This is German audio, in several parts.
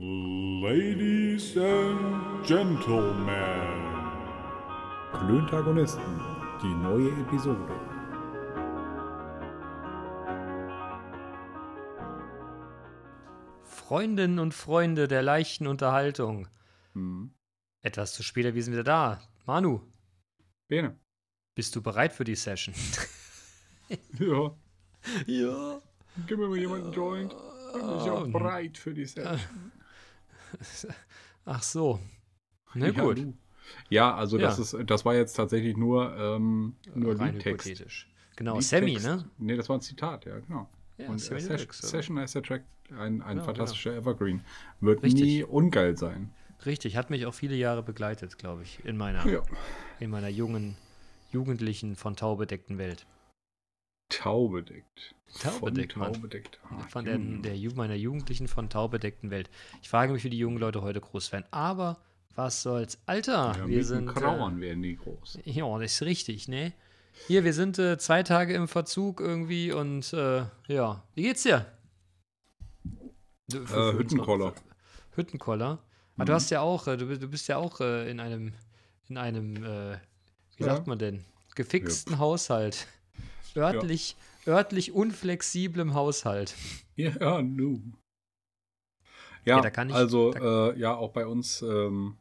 Ladies and Gentlemen. Klöntagonisten, die neue Episode. Freundinnen und Freunde der leichten Unterhaltung. Hm. Etwas zu später, wir sind wieder da. Manu, Bene. bist du bereit für die Session? Ja, ja. gib mir mal jemand einen Joint. Bin ich auch Ähm. bereit für die Session. Ach so. Na Ja, gut. Ja, also das Ja. ist, das war jetzt tatsächlich nur, ähm, nur Rein Liedtext. hypothetisch. Genau, Liedtext. Sammy, ne? Nee, das war ein Zitat, ja, genau. Ja, Und Sammy äh, Ses Deluxe, oder? Session heißt der Track, ein, ein Genau, fantastischer Evergreen. Wird Richtig. nie ungeil sein. Richtig, hat mich auch viele Jahre begleitet, glaube ich, in meiner, Ja. in meiner jungen, jugendlichen, von Tau bedeckten Welt. Taubedeckt. Taubedeckt, Von. Taubedeckt. Ah, Von der, Junge. der, meiner jugendlichen, von Tau bedeckten Welt. Ich frage mich, wie die jungen Leute heute groß werden. Aber was soll's. Alter, ja, wir sind. Krauern werden die groß. Äh, ja, das ist richtig, ne? Hier, wir sind äh, zwei Tage im Verzug irgendwie und äh, ja. Wie geht's dir? Für- Äh, für Hüttenkoller. Hüttenkoller. Ah, Mhm. du hast ja auch, äh, du, bist- du bist ja auch äh, in einem, in einem, äh, wie Ja. sagt man denn, gefixten Haushalt. Örtlich, örtlich unflexiblem Haushalt. Ja, nu. Ja, Ja, da kann ich- also äh, ja, auch bei uns ähm,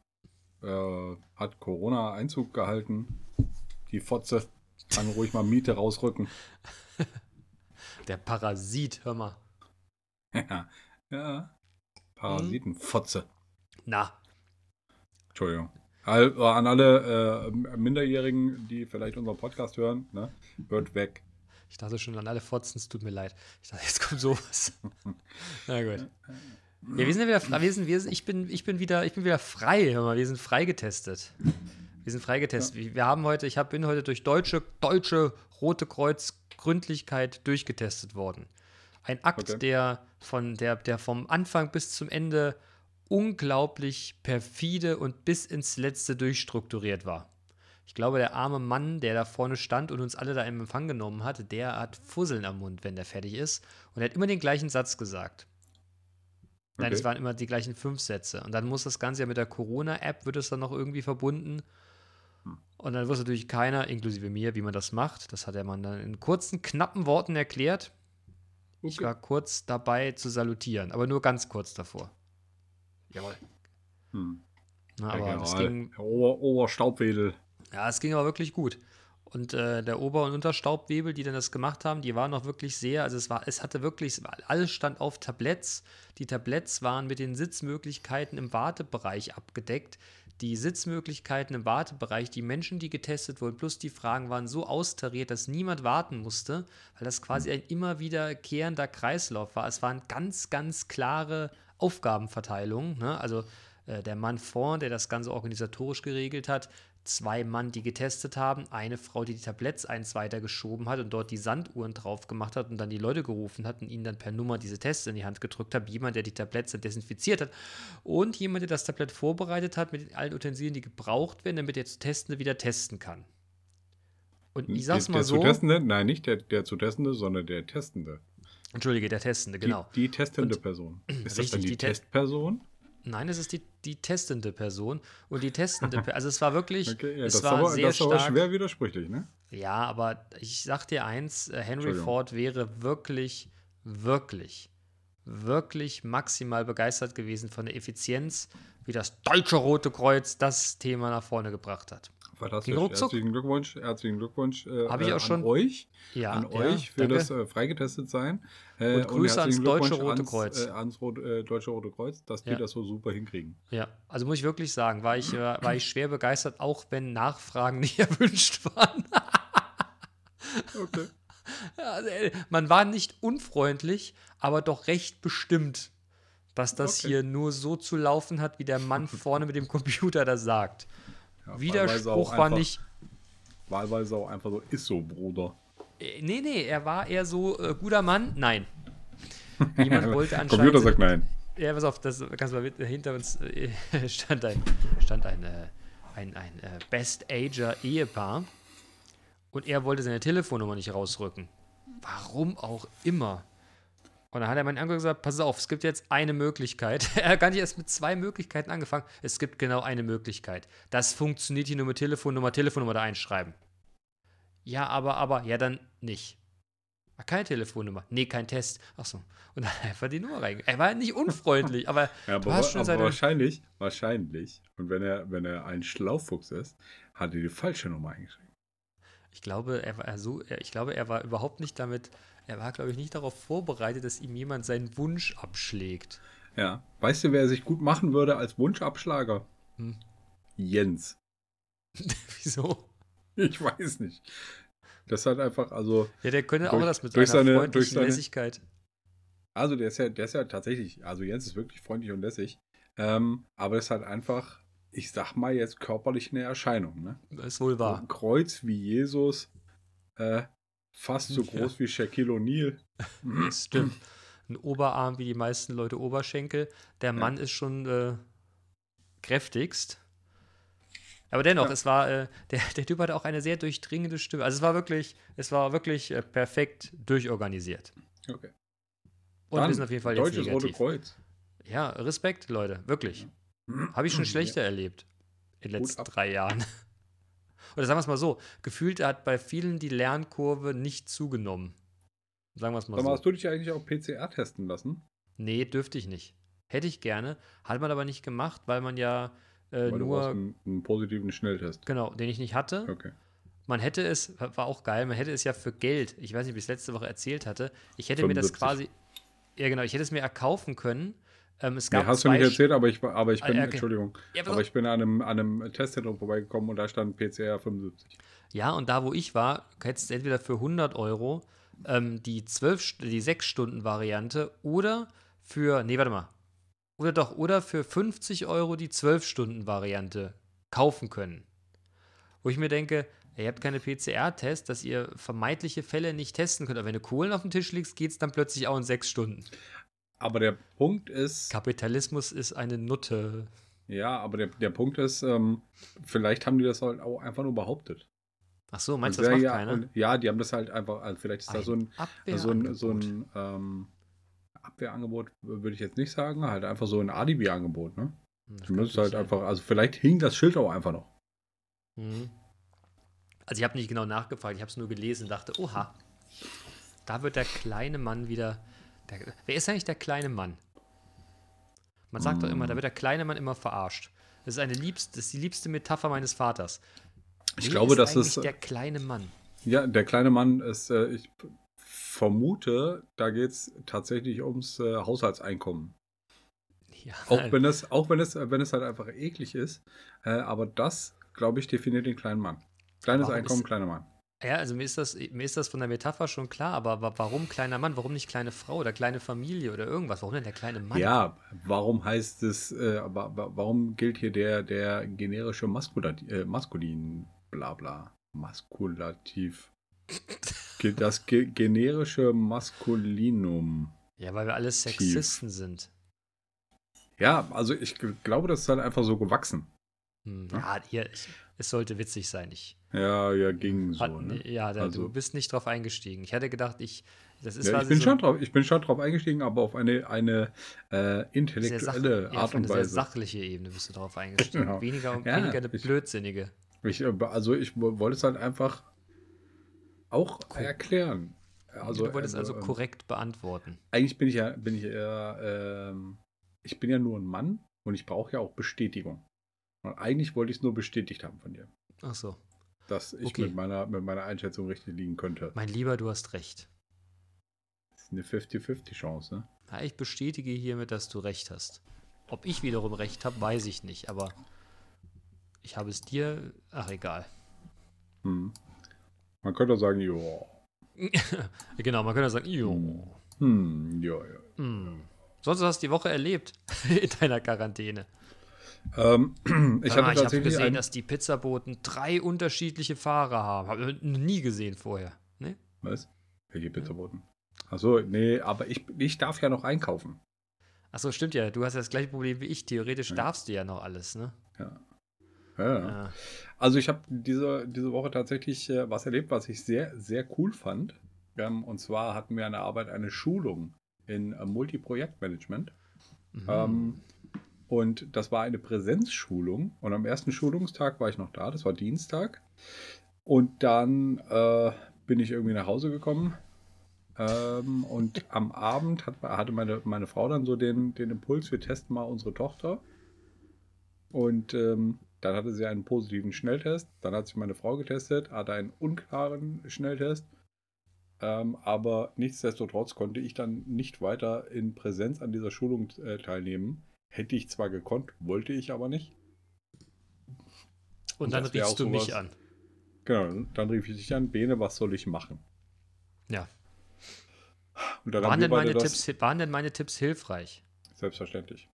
äh, hat Corona Einzug gehalten. Die Fotze kann ruhig mal Miete rausrücken. Der Parasit, hör mal. ja, ja. Parasitenfotze. Na, Entschuldigung. An alle äh, Minderjährigen, die vielleicht unseren Podcast hören, ne? Hört weg. Ich dachte schon an alle Fotzen, es tut mir leid. Ich dachte, jetzt kommt sowas. Na gut. Ja, wir sind ja wieder frei. Wir sind, wir sind, ich, bin, ich, bin wieder, ich bin wieder frei. Hör mal, wir sind freigetestet. Wir sind freigetestet. Wir haben heute, ich hab, bin heute durch deutsche, deutsche Rote Kreuz Gründlichkeit durchgetestet worden. Ein Akt, Okay. der, von, der, der vom Anfang bis zum Ende unglaublich perfide und bis ins Letzte durchstrukturiert war. Ich glaube, der arme Mann, der da vorne stand und uns alle da im Empfang genommen hat, der hat Fusseln am Mund, wenn der fertig ist. Und er hat immer den gleichen Satz gesagt. Nein, Okay. es waren immer die gleichen fünf Sätze. Und dann muss das Ganze ja mit der Corona-App, wird es dann noch irgendwie verbunden. Und dann wusste natürlich keiner, inklusive mir, wie man das macht. Das hat der Mann dann in kurzen, knappen Worten erklärt. Ich Okay. war kurz dabei zu salutieren, aber nur ganz kurz davor. Jawohl. Hm. Na, Ja, aber das General. ging, Ober, Oberstaubwedel. Ja, es ging aber wirklich gut. Und äh, der Ober- und Unterstaubwebel, die dann das gemacht haben, die waren noch wirklich sehr, also es war, es hatte wirklich, alles stand auf Tabletts. Die Tabletts waren mit den Sitzmöglichkeiten im Wartebereich abgedeckt. Die Sitzmöglichkeiten im Wartebereich, die Menschen, die getestet wurden, plus die Fragen waren so austariert, dass niemand warten musste, weil das quasi ein immer wiederkehrender Kreislauf war. Es waren ganz, ganz klare Aufgabenverteilungen. Ne? Also äh, der Mann vorn, der das Ganze organisatorisch geregelt hat, zwei Mann, die getestet haben, eine Frau, die die Tabletts eins weitergeschoben hat und dort die Sanduhren drauf gemacht hat und dann die Leute gerufen hat und ihnen dann per Nummer diese Tests in die Hand gedrückt hat, jemand, der die Tabletts dann desinfiziert hat und jemand, der das Tablett vorbereitet hat mit allen Utensilien, die gebraucht werden, damit der zu Testende wieder testen kann. Und ich sag's der, mal der so, zu Testende, nein, nicht der, der zu Testende, sondern der Testende. entschuldige, der Testende, genau. Die, die testende Und- Person. Ist das Richtig, dann die, die Te- Testperson? Nein, es ist die, die testende Person und die testende, Per- also es war wirklich, Okay, ja, es das, war aber, sehr das ist aber stark. schwer widersprüchlich, ne? Ja, aber ich sag dir eins, äh, Henry. Ford wäre wirklich, wirklich, wirklich maximal begeistert gewesen von der Effizienz, wie das Deutsche Rote Kreuz das Thema nach vorne gebracht hat. Fantastisch. Herzlichen Glückwunsch, herzlichen Glückwunsch äh, Hab ich äh, auch an schon- euch, Ja, an euch für danke. das äh, freigetestet sein. Äh, Und Grüße ans herzlichen Deutsche Rote ans, Kreuz. Äh, ans Rot, äh, Deutsche Rote Kreuz, dass die Ja. das so super hinkriegen. Ja, also muss ich wirklich sagen, war ich, äh, war ich schwer begeistert, auch wenn Nachfragen nicht erwünscht waren. Okay. Also, äh, man war nicht unfreundlich, aber doch recht bestimmt, dass das Okay. hier nur so zu laufen hat, wie der Mann vorne mit dem Computer das sagt. Ja, Widerspruch war einfach- nicht. Wahlweise auch einfach so, ist so, Bruder. Äh, nee, nee, er war eher so äh, guter Mann. Nein. Jemand wollte anscheinend. Computer sagt nein. Ja, pass auf, das kannst du mal mit, hinter uns äh, stand ein, stand ein, äh, ein, ein äh, Best-Ager-Ehepaar und er wollte seine Telefonnummer nicht rausrücken. Warum auch immer. Und dann hat er meinen angeguckt und gesagt, pass auf, es gibt jetzt eine Möglichkeit. er hat gar nicht erst mit zwei Möglichkeiten angefangen. Es gibt genau eine Möglichkeit. Das funktioniert hier nur mit Telefonnummer, Telefonnummer da einschreiben. Ja, aber, aber, ja, dann nicht. Ah, keine Telefonnummer. Nee, kein Test. Ach so. Und dann einfach die Nummer rein. Er war nicht unfreundlich, aber, Ja, aber, du hast schon aber seine. wahrscheinlich, wahrscheinlich, und wenn er, wenn er ein Schlaufuchs ist, hat er die falsche Nummer eingeschrieben. Ich glaube, er war so, ich glaube, er war überhaupt nicht damit, er war, glaube ich, nicht darauf vorbereitet, dass ihm jemand seinen Wunsch abschlägt. Ja. Weißt du, wer sich gut machen würde als Wunschabschlager? Hm. Jens. Wieso? Ich weiß nicht. Das hat einfach, also, Ja, der könnte Durch- auch das mit durch seiner seine- freundlichen durch seine- Lässigkeit. also der ist ja, der ist ja tatsächlich, also Jens ist wirklich freundlich und lässig. Ähm, aber ist halt einfach, ich sag mal jetzt körperlich eine Erscheinung, ne? Ist wohl So wahr. ein Kreuz wie Jesus, äh, fast so Ja. groß wie Shaquille O'Neal. Stimmt. Ein Oberarm wie die meisten Leute Oberschenkel. Der Mann ist schon äh, kräftigst. Aber dennoch, Ja. es war, äh, der, der Typ hatte auch eine sehr durchdringende Stimme. Also es war wirklich, es war wirklich äh, perfekt durchorganisiert. Okay. Und Dann wir sind auf jeden Fall jetzt Deutsches Rote negativ. Kreuz. Ja, Respekt, Leute, wirklich. Habe ich schon schlechter erlebt in den letzten drei Jahren. Oder sagen wir es mal so, gefühlt hat bei vielen die Lernkurve nicht zugenommen. Sagen wir es mal Sag mal, so. hast du dich eigentlich auch PCR testen lassen? Nee, dürfte ich nicht. Hätte ich gerne, hat man aber nicht gemacht, weil man ja äh, Weil nur, einen, einen positiven Schnelltest. genau, den ich nicht hatte. Okay. Man hätte es, war auch geil, man hätte es ja für Geld, ich weiß nicht, ob ich es letzte Woche erzählt hatte, ich hätte mir das 75. quasi, ja genau, ich hätte es mir erkaufen können. Ähm, es Nee, gab hast du nicht erzählt, aber ich, aber ich Ah, bin, okay. Entschuldigung, Ja, aber ich bin an einem, an einem Testzentrum vorbeigekommen und da stand PCR 75. Ja, und da, wo ich war, hättest du entweder für 100 Euro ähm, die 12, St- die 6-Stunden-Variante oder für, nee, warte mal, oder doch, oder für 50 Euro die 12-Stunden-Variante kaufen können. Wo ich mir denke, ihr habt keine PCR-Tests, dass ihr vermeintliche Fälle nicht testen könnt. Aber wenn du Kohlen auf dem Tisch legst, geht es dann plötzlich auch in 6 Stunden. Aber der Punkt ist, Kapitalismus ist eine Nutte. ja, aber der, der Punkt ist, ähm, vielleicht haben die das halt auch einfach nur behauptet. Ach so, meinst du, Und das macht ja, keiner? Und, ja, die haben das halt einfach, also vielleicht ist da so ein, so ein, so Abwehrangebot. ein ähm, Abwehrangebot, würde ich jetzt nicht sagen, halt einfach so ein Alibi-Angebot, ne? Hm, das Du kann müsstest halt sein. einfach, also vielleicht hing das Schild auch einfach noch. Mhm. Also ich habe nicht genau nachgefragt, ich habe es nur gelesen und dachte, oha, da wird der kleine Mann wieder. Der, wer ist eigentlich der kleine Mann? Man sagt doch immer, da wird der kleine Mann immer verarscht. Das ist, eine liebst, das ist die liebste Metapher meines Vaters. Ich Wer glaube, das eigentlich ist, der kleine Mann. ja, der kleine Mann ist, äh, ich vermute, da geht es tatsächlich ums äh, Haushaltseinkommen. Ja, Auch wenn es, auch wenn es, wenn es halt einfach eklig ist, äh, aber das, glaube ich, definiert den kleinen Mann. Kleines Warum Einkommen, ist- kleiner Mann. Ja, also mir ist, das, mir ist das von der Metapher schon klar, aber wa- warum kleiner Mann? Warum nicht kleine Frau oder kleine Familie oder irgendwas? Warum denn der kleine Mann? Ja, warum heißt es, äh, wa- wa- warum gilt hier der, der generische Maskulat äh, Maskulin, bla bla, Maskulativ? Das ge generische Maskulinum. Ja, weil wir alle Sexisten sind. Ja, also ich glaube, das ist halt einfach so gewachsen. Hm, Ja. ja, hier, ich, es sollte witzig sein. Ich, Ja, ja, ging so. Hat, Ne? Ja, da, Also- du bist nicht drauf eingestiegen. Ich hatte gedacht, ich. Das ist Ja, ich, bin so schon drauf, ich bin schon drauf eingestiegen, aber auf eine, eine äh, sehr intellektuelle ja, Art auf eine und sehr Weise. sachliche Ebene bist du drauf eingestiegen. Genau. Weniger, Ja, weniger eine ich- blödsinnige. Ich, äh, also ich wo- wollte es halt einfach auch Cool. erklären. Also, du wolltest also ähm, korrekt beantworten. Eigentlich bin ich ja, bin ich eher, ähm, ich bin ja nur ein Mann und ich brauche ja auch Bestätigung. Und eigentlich wollte ich es nur bestätigt haben von dir, Ach so. dass ich Okay. mit, meiner, mit meiner Einschätzung richtig liegen könnte. Mein Lieber, du hast recht. Das ist eine 50-50 Chance, ne? Ja, ich bestätige hiermit, dass du recht hast. Ob ich wiederum recht habe, weiß ich nicht, aber ich habe es dir. Ach, egal. Hm. Man könnte auch sagen, ja. genau, man könnte sagen, jo. Hm, ja, ja. Hm. Sonst hast du die Woche erlebt in deiner Quarantäne. Ähm, ich habe tatsächlich gesehen, ein, dass die Pizzaboten drei unterschiedliche Fahrer haben. Habe nie gesehen vorher. Ne? Was? Welche Pizzaboten? Achso, nee, aber ich, ich darf ja noch einkaufen. Achso, stimmt ja. Du hast ja das gleiche Problem wie ich. Theoretisch Ja. darfst du ja noch alles, ne? Ja. ja. Ja. Also ich habe diese, diese Woche tatsächlich äh, was erlebt, was ich sehr, sehr cool fand. Ähm, und zwar hatten wir an der Arbeit eine Schulung in äh, Multiprojektmanagement. Mhm. Ähm, und das war eine Präsenzschulung. Und am ersten Schulungstag war ich noch da, das war Dienstag. Und dann äh, bin ich irgendwie nach Hause gekommen. Ähm, und am Abend hat, hatte meine, meine Frau dann so den, den Impuls, wir testen mal unsere Tochter. Und ähm, dann hatte sie einen positiven Schnelltest. Dann hat sich meine Frau getestet, hatte einen unklaren Schnelltest. Ähm, aber nichtsdestotrotz konnte ich dann nicht weiter in Präsenz an dieser Schulung äh, teilnehmen. Hätte ich zwar gekonnt, wollte ich aber nicht. Und dann das wär riefst du mich an. Genau, dann rief ich dich an, Bene, was soll ich machen? Ja. Und dann Waren denn, meine das, Tipps, waren denn meine Tipps hilfreich? Selbstverständlich.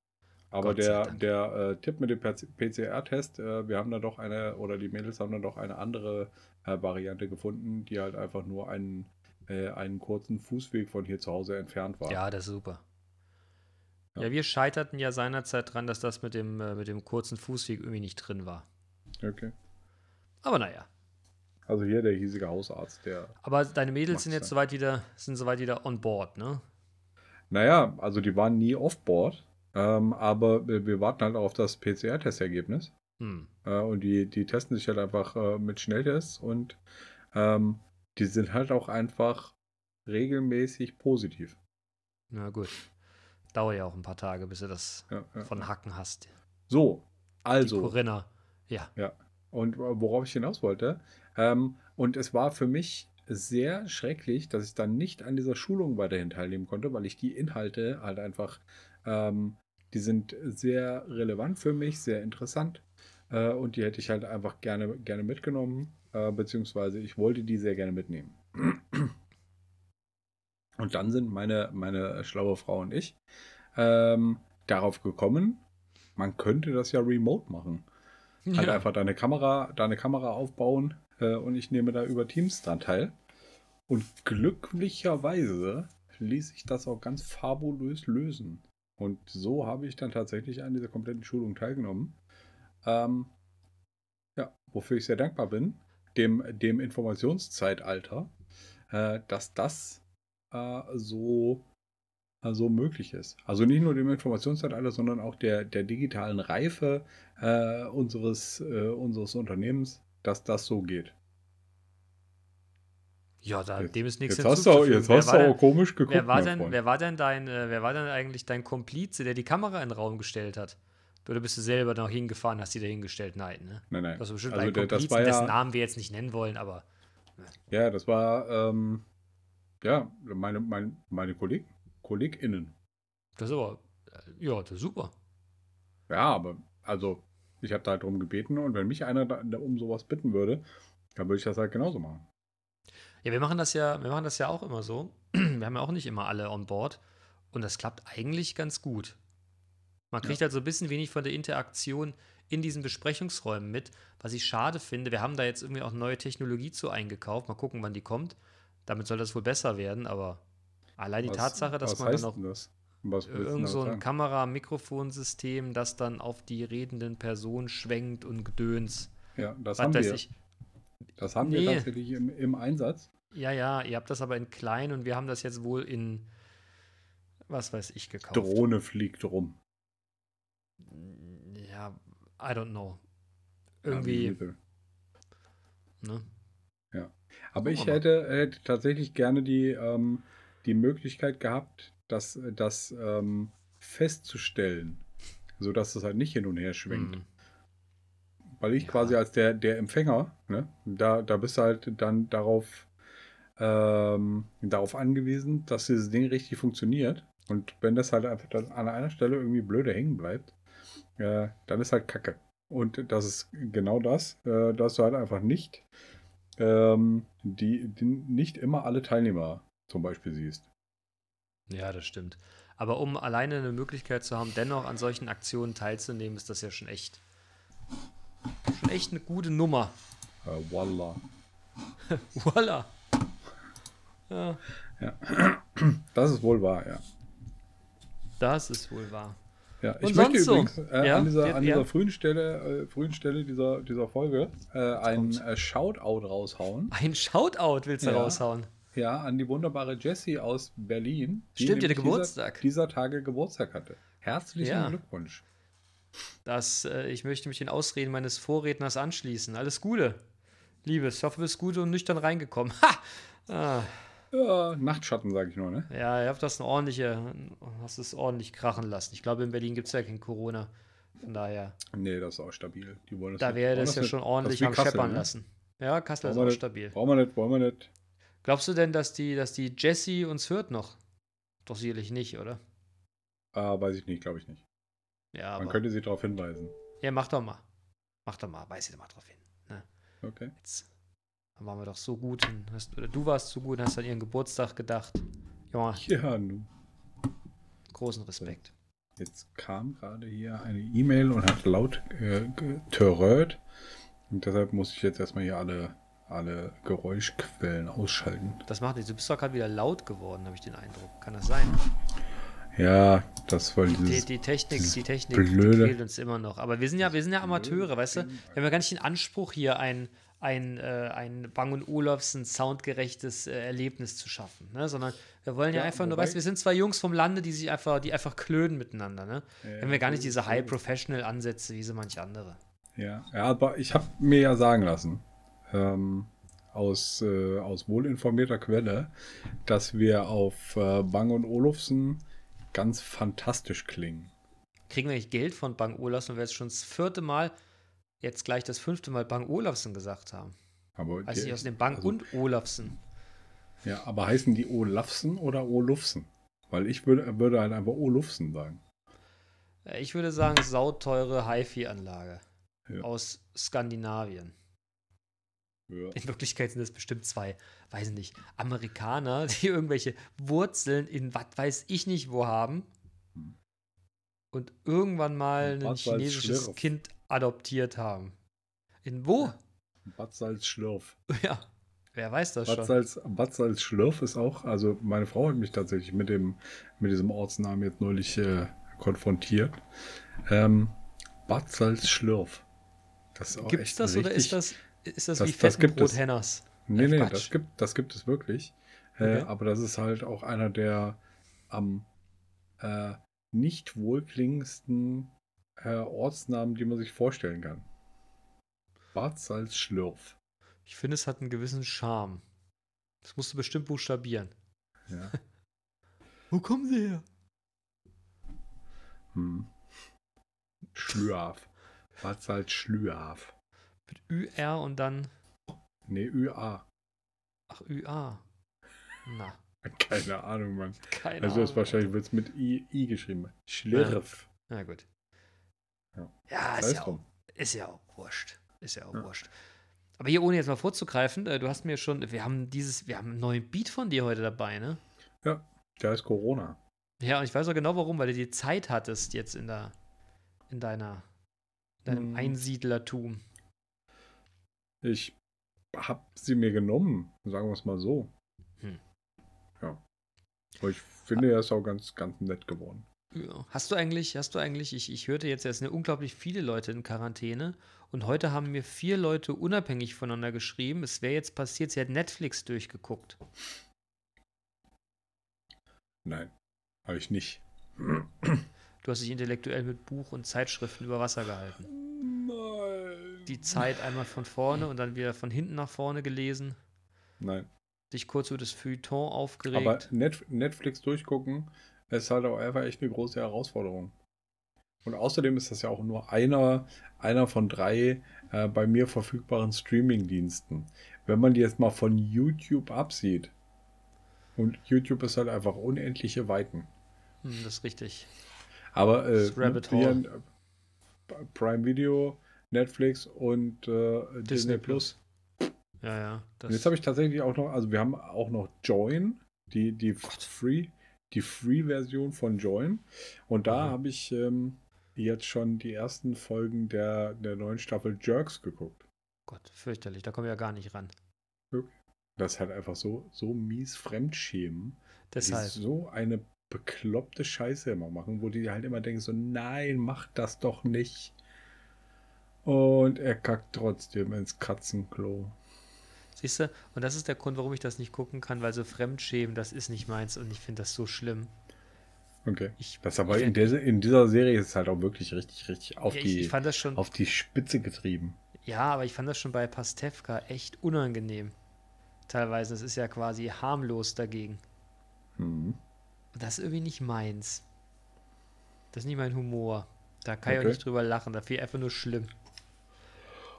Aber der, der äh, Tipp mit dem PCR-Test, äh, wir haben da doch eine, oder die Mädels haben da doch eine andere äh, Variante gefunden, die halt einfach nur einen, äh, einen kurzen Fußweg von hier zu Hause entfernt war. Ja, das ist super. Ja. Ja. wir scheiterten ja seinerzeit dran, dass das mit dem, äh, mit dem kurzen Fußweg irgendwie nicht drin war. Okay. Aber naja. Also hier der hiesige Hausarzt, der. Aber deine Mädels sind jetzt soweit wieder, sind soweit wieder on board, ne? Naja, also die waren nie off-board, ähm, aber wir, wir warten halt auf das PCR-Testergebnis. Hm. Äh, und die, die testen sich halt einfach äh, mit Schnelltests und ähm, die sind halt auch einfach regelmäßig positiv. Na gut. Dauert ja auch ein paar Tage, bis du das Ja, ja. von Hacken hast. So, Die also, Corinna. Ja. und äh, worauf ich hinaus wollte, ähm, und es war für mich sehr schrecklich, dass ich dann nicht an dieser Schulung weiterhin teilnehmen konnte, weil ich die Inhalte halt einfach, ähm, die sind sehr relevant für mich, sehr interessant äh, und die hätte ich halt einfach gerne, gerne mitgenommen, äh, beziehungsweise ich wollte die sehr gerne mitnehmen. Und dann sind meine, meine schlaue Frau und ich ähm, darauf gekommen, man könnte das ja remote machen. Halt ja. einfach deine Kamera, deine Kamera aufbauen äh, und ich nehme da über Teams dran teil. Und glücklicherweise ließ sich das auch ganz fabulös lösen. Und so habe ich dann tatsächlich an dieser kompletten Schulung teilgenommen. Ähm, ja, wofür ich sehr dankbar bin, dem, dem Informationszeitalter, äh, dass das äh, so, äh, so möglich ist. Also nicht nur dem Informationszeitalter, sondern auch der, der digitalen Reife äh, unseres, äh, unseres Unternehmens, dass das so geht. Ja, da, Jetzt- dem ist nichts Jetzt hast du, auch- jetzt Wer hast war du denn- auch komisch geguckt, Wer war, denn, Freund. wer war denn dein, äh, wer war denn eigentlich dein Komplize, der die Kamera in den Raum gestellt hat? Oder bist du selber noch hingefahren, hast die da hingestellt? Nein, ne? nein, nein. Das ist bestimmt Also ein der- das Komplizen, war ja- dessen Namen wir jetzt nicht nennen wollen, aber Ja, das war, ähm, ja, meine, meine, meine Kolleg KollegInnen. das ist aber, äh, ja, das ist super. Ja, aber, also, ich habe da halt drum gebeten und wenn mich einer da, um sowas bitten würde, dann würde ich das halt genauso machen. Ja, wir machen das ja, wir machen das ja auch immer so. Wir haben ja auch nicht immer alle on board. Und das klappt eigentlich ganz gut. Man kriegt halt so ein bisschen wenig von der Interaktion in diesen Besprechungsräumen mit, was ich schade finde. Wir haben da jetzt irgendwie auch neue Technologie zu eingekauft. Mal gucken, wann die kommt. Damit soll das wohl besser werden, aber allein die Was- Tatsache, dass man dann noch das? Irgend so ein? Kamera-Mikrofonsystem, das dann auf die redenden Personen schwenkt und gedöns. Ja, das Was haben wir. ich. Das haben Nee. wir tatsächlich im, im Einsatz. Ja, ja, ihr habt das aber in klein und wir haben das jetzt wohl in, was weiß ich, gekauft. Drohne fliegt rum. Ja, I don't know. Ja, Irgendwie, übel. ne? Aber ich hätte, hätte tatsächlich gerne die, ähm, die Möglichkeit gehabt, das, das ähm, festzustellen, sodass es halt nicht hin und her schwenkt. Hm. Weil ich Ja. quasi als der, der Empfänger, ne, da, da bist du halt dann darauf, ähm, darauf angewiesen, dass dieses Ding richtig funktioniert. Und wenn das halt einfach dann an einer Stelle irgendwie blöde hängen bleibt, äh, dann ist halt Kacke. Und das ist genau das, äh, dass du halt einfach nicht, ähm, die, die nicht immer alle Teilnehmer zum Beispiel siehst. Ja, das stimmt. Aber um alleine eine Möglichkeit zu haben, dennoch an solchen Aktionen teilzunehmen, ist das ja schon echt, schon echt eine gute Nummer. Äh, voila. Voila. Ja, Das ist wohl wahr, ja. das ist wohl wahr. Ja, ich möchte übrigens äh, Ja, an dieser, ja, an ja. dieser frühen Stelle, äh, frühen Stelle dieser, dieser Folge äh, ein äh, Shoutout raushauen. Ein Shoutout willst du Ja. raushauen. Ja, an die wunderbare Jessie aus Berlin. die Stimmt, ihr Geburtstag. Dieser, dieser Tage Geburtstag hatte. Herzlichen ja. Glückwunsch. Das, äh, ich möchte mich den Ausreden meines Vorredners anschließen. Alles Gute, Liebes. Ich hoffe, du bist gut und nüchtern reingekommen. Ha! Ah. Ja, Nachtschatten, sage ich nur, ne? Ja, ihr habt das eine ordentliche, hast es ordentlich krachen lassen. Ich glaube, in Berlin gibt es ja kein Corona. Von daher. Nee, das ist auch stabil. Die wollen das da wäre das ja nicht, schon ordentlich am Kassel, Scheppern ne? lassen. Ja, Kassel ist auch nicht, stabil. Brauchen wir nicht, wollen wir nicht. Glaubst du denn, dass die, dass die Jessie uns hört noch? Doch sicherlich nicht, oder? Ah, weiß ich nicht, glaube ich nicht. Ja, Man könnte sie darauf hinweisen. Ja, mach doch mal. Mach doch mal, weise doch mal drauf hin. Ne? Okay. Jetzt dann waren wir doch so gut. Hast, oder du warst so gut und hast an ihren Geburtstag gedacht. Ja, ja nun. Großen Respekt. Jetzt kam gerade hier eine E-Mail und hat laut äh. Und deshalb muss ich jetzt erstmal hier alle, alle Geräuschquellen ausschalten. Das macht nichts. Du bist doch gerade wieder laut geworden, habe ich den Eindruck. Kann das sein? Ja, das war dieses. Die, die Technik, die Technik blöde. fehlt uns immer noch. Aber wir sind ja, wir sind ja Amateure, weißt du? Wir haben ja gar nicht den Anspruch, hier ein, ein, äh, ein Bang und Olufsen soundgerechtes äh, Erlebnis zu schaffen, ne? sondern wir wollen ja, ja einfach nur, weißt wir sind zwei Jungs vom Lande, die sich einfach, die einfach klönen miteinander, ne? Ja, haben wir gar nicht diese High-Professional-Ansätze wie so manche andere. Ja, ja aber ich habe mir ja sagen lassen, ähm, aus, äh, aus wohlinformierter Quelle, dass wir auf äh, Bang und Olufsen ganz fantastisch klingen. Kriegen wir eigentlich Geld von Bang Olufsen, weil wir jetzt schon das vierte Mal jetzt gleich das fünfte Mal Bang Olufsen gesagt haben. Aber also die, aus dem Bang also, und Olufsen. Ja, aber heißen die Olafsen oder Olufsen? Weil ich würde, würde halt einfach Olufsen sagen. Äh, ich würde sagen, sauteure HiFi-Anlage ja. aus Skandinavien. Ja. In Wirklichkeit sind das bestimmt zwei, weiß nicht, Amerikaner, die irgendwelche Wurzeln in was weiß ich nicht wo haben hm. und irgendwann mal ein chinesisches Kind adoptiert haben. In wo? Bad Salzschlürf. Ja, wer weiß das Bad schon. Salz, Bad Salzschlürf ist auch, also meine Frau hat mich tatsächlich mit, dem, mit diesem Ortsnamen jetzt neulich äh, konfrontiert. Ähm, Bad Salzschlürf. Gibt es das oder ist das, ist das, das wie Fettenbrot Henners? Nee, nee, das gibt, das gibt es wirklich. Äh, okay. Äh, aber das ist halt auch einer der am äh, nicht wohlklingendsten äh, Ortsnamen, die man sich vorstellen kann. Bad Salzschlürf. Ich finde, es hat einen gewissen Charme. Das musst du bestimmt buchstabieren. Ja. Wo kommen sie her? Hm. Schlüaf. Bad Salzschlüaf. Mit ÜR und dann. Nee, ÜA. Ach, ÜA. Na. Keine Ahnung, Mann. Keine also, das wahrscheinlich wird es mit I, I geschrieben. Schlürf. Ja. Na gut. Ja, ja ist, ja auch, ist, ja auch, wurscht. Ist ja auch ja. wurscht. Aber hier, ohne jetzt mal vorzugreifen, äh, du hast mir schon, wir haben dieses, wir haben einen neuen Beat von dir heute dabei, ne? Ja, der ist Corona. Ja, und ich weiß auch genau warum, weil du die Zeit hattest jetzt in der, in deiner, deinem hm. Einsiedlertum. Ich hab sie mir genommen, sagen wir es mal so. Hm. Ja. Aber ich finde, er ist auch ganz, ganz nett geworden. Ja. Hast du eigentlich, hast du eigentlich, ich, ich hörte jetzt, es sind unglaublich viele Leute in Quarantäne und heute haben mir vier Leute unabhängig voneinander geschrieben, es wäre jetzt passiert, sie hat Netflix durchgeguckt. Nein, habe ich nicht. Du hast dich intellektuell mit Buch und Zeitschriften über Wasser gehalten. Nein. Die Zeit einmal von vorne und dann wieder von hinten nach vorne gelesen. Nein. Dich kurz über das Feuilleton aufgeregt. Aber Net Netflix durchgucken ist halt auch einfach echt eine große Herausforderung. Und außerdem ist das ja auch nur einer, einer von drei äh, bei mir verfügbaren Streaming-Diensten. Wenn man die jetzt mal von YouTube absieht, und YouTube ist halt einfach unendliche Weiten. Hm, das ist richtig. Aber äh. Äh, Prime Video, Netflix und äh, Disney, Disney Plus. Ja, ja. und jetzt habe ich tatsächlich auch noch, also wir haben auch noch Join, die, die Free, die Free-Version von Join. Und da mhm. habe ich ähm, jetzt schon die ersten Folgen der, der neuen Staffel Jerks geguckt. Gott, fürchterlich, da kommen wir ja gar nicht ran. Das ist halt einfach so, so mies Fremdschämen. Deshalb. Die so eine bekloppte Scheiße immer machen, wo die halt immer denken so, nein, mach das doch nicht. Und er kackt trotzdem ins Katzenklo. Siehst du? Und das ist der Grund, warum ich das nicht gucken kann, weil so Fremdschämen, das ist nicht meins und ich finde das so schlimm. Okay. Ich, Das aber ich, in, der, in dieser Serie ist es halt auch wirklich richtig, richtig auf, ja, ich, die, ich das schon, auf die Spitze getrieben. ja, aber ich fand das schon bei Pastewka echt unangenehm. Teilweise, das ist ja quasi harmlos dagegen. Mhm. Und das ist irgendwie nicht meins. Das ist nicht mein Humor. Da kann ich auch Okay. nicht drüber lachen. Da fehlt einfach nur schlimm.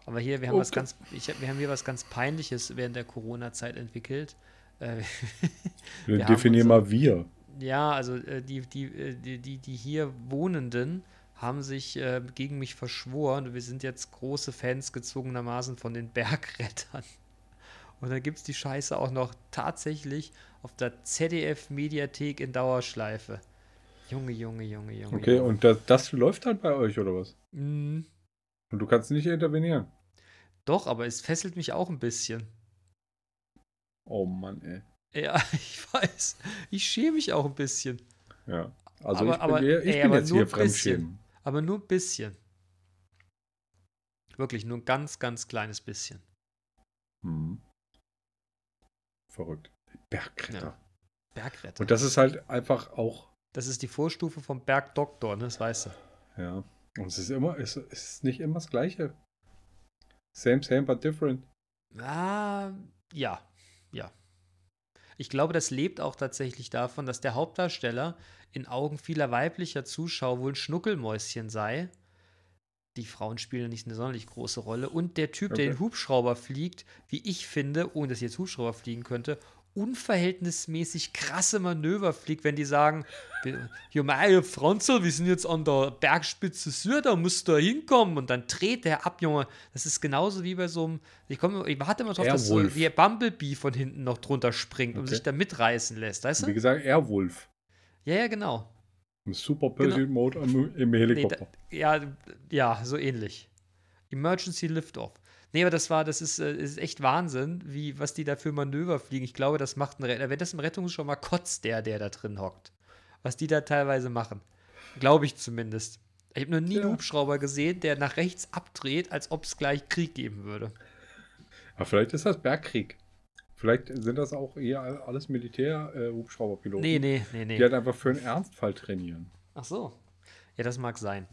Aber hier, wir haben was Okay. ganz, ich, wir haben hier was ganz Peinliches während der Corona-Zeit entwickelt. Äh, Wir Definier mal wir. ja, also äh, die, die, äh, die, die, die hier Wohnenden haben sich äh, gegen mich verschworen. Wir sind jetzt große Fans gezwungenermaßen von den Bergrettern. Und dann gibt es die Scheiße auch noch tatsächlich auf der ZDF-Mediathek in Dauerschleife. Junge, Junge, Junge, Junge. Okay, Junge. und das, das läuft dann bei euch, oder was? Mm, Und du kannst nicht intervenieren. Doch, aber es fesselt mich auch ein bisschen. Oh Mann, ey. Ja, ich weiß. Ich schäme mich auch ein bisschen. Ja. Also Aber- ich bin, aber- eher, ich ey, bin aber jetzt nur hier ein bisschen. Fremdschämen. Aber nur ein bisschen. Wirklich, nur ein ganz, ganz kleines bisschen. Mhm. Verrückt. Bergretter. Bergretter. Und das ist halt einfach auch, Das ist die Vorstufe vom Bergdoktor, ne? das weißt du. ja. Und es ist immer, es ist nicht immer das Gleiche. Same, same, but different. Ah, ja, ja. Ich glaube, das lebt auch tatsächlich davon, dass der Hauptdarsteller in Augen vieler weiblicher Zuschauer wohl ein Schnuckelmäuschen sei. Die Frauen spielen nicht eine sonderlich große Rolle. Und der Typ, der Okay. den Hubschrauber fliegt, wie ich finde, ohne dass ich jetzt Hubschrauber fliegen könnte, unverhältnismäßig krasse Manöver fliegt, wenn die sagen, hier meine Franzl, wir sind jetzt an der Bergspitze Süd, da musst du hinkommen und dann dreht der ab, Junge. Das ist genauso wie bei so einem, ich, komme, ich warte immer drauf, dass so, Airwolf. wie Bumblebee von hinten noch drunter springt und Okay. sich da mitreißen lässt, weißt Wie du? gesagt, Airwolf. Ja, ja, genau. Im Super Pursuit Mode im Nee, Helikopter. da, ja, ja, so ähnlich. Emergency Liftoff. Nee, aber das war, das ist, äh, ist echt Wahnsinn, wie, was die da für Manöver fliegen. Ich glaube, das macht ein Retter. Wenn das ein Rettungsschirmer kotzt der, der da drin hockt. Was die da teilweise machen. Glaube ich zumindest. Ich habe noch nie einen Ja. Hubschrauber gesehen, der nach rechts abdreht, als ob es gleich Krieg geben würde. Aber vielleicht ist das Bergkrieg. Vielleicht sind das auch eher alles Militär-Hubschrauberpiloten. Nee, nee, nee, nee. Die halt einfach für einen Ernstfall trainieren. Ach so. Ja, das mag sein.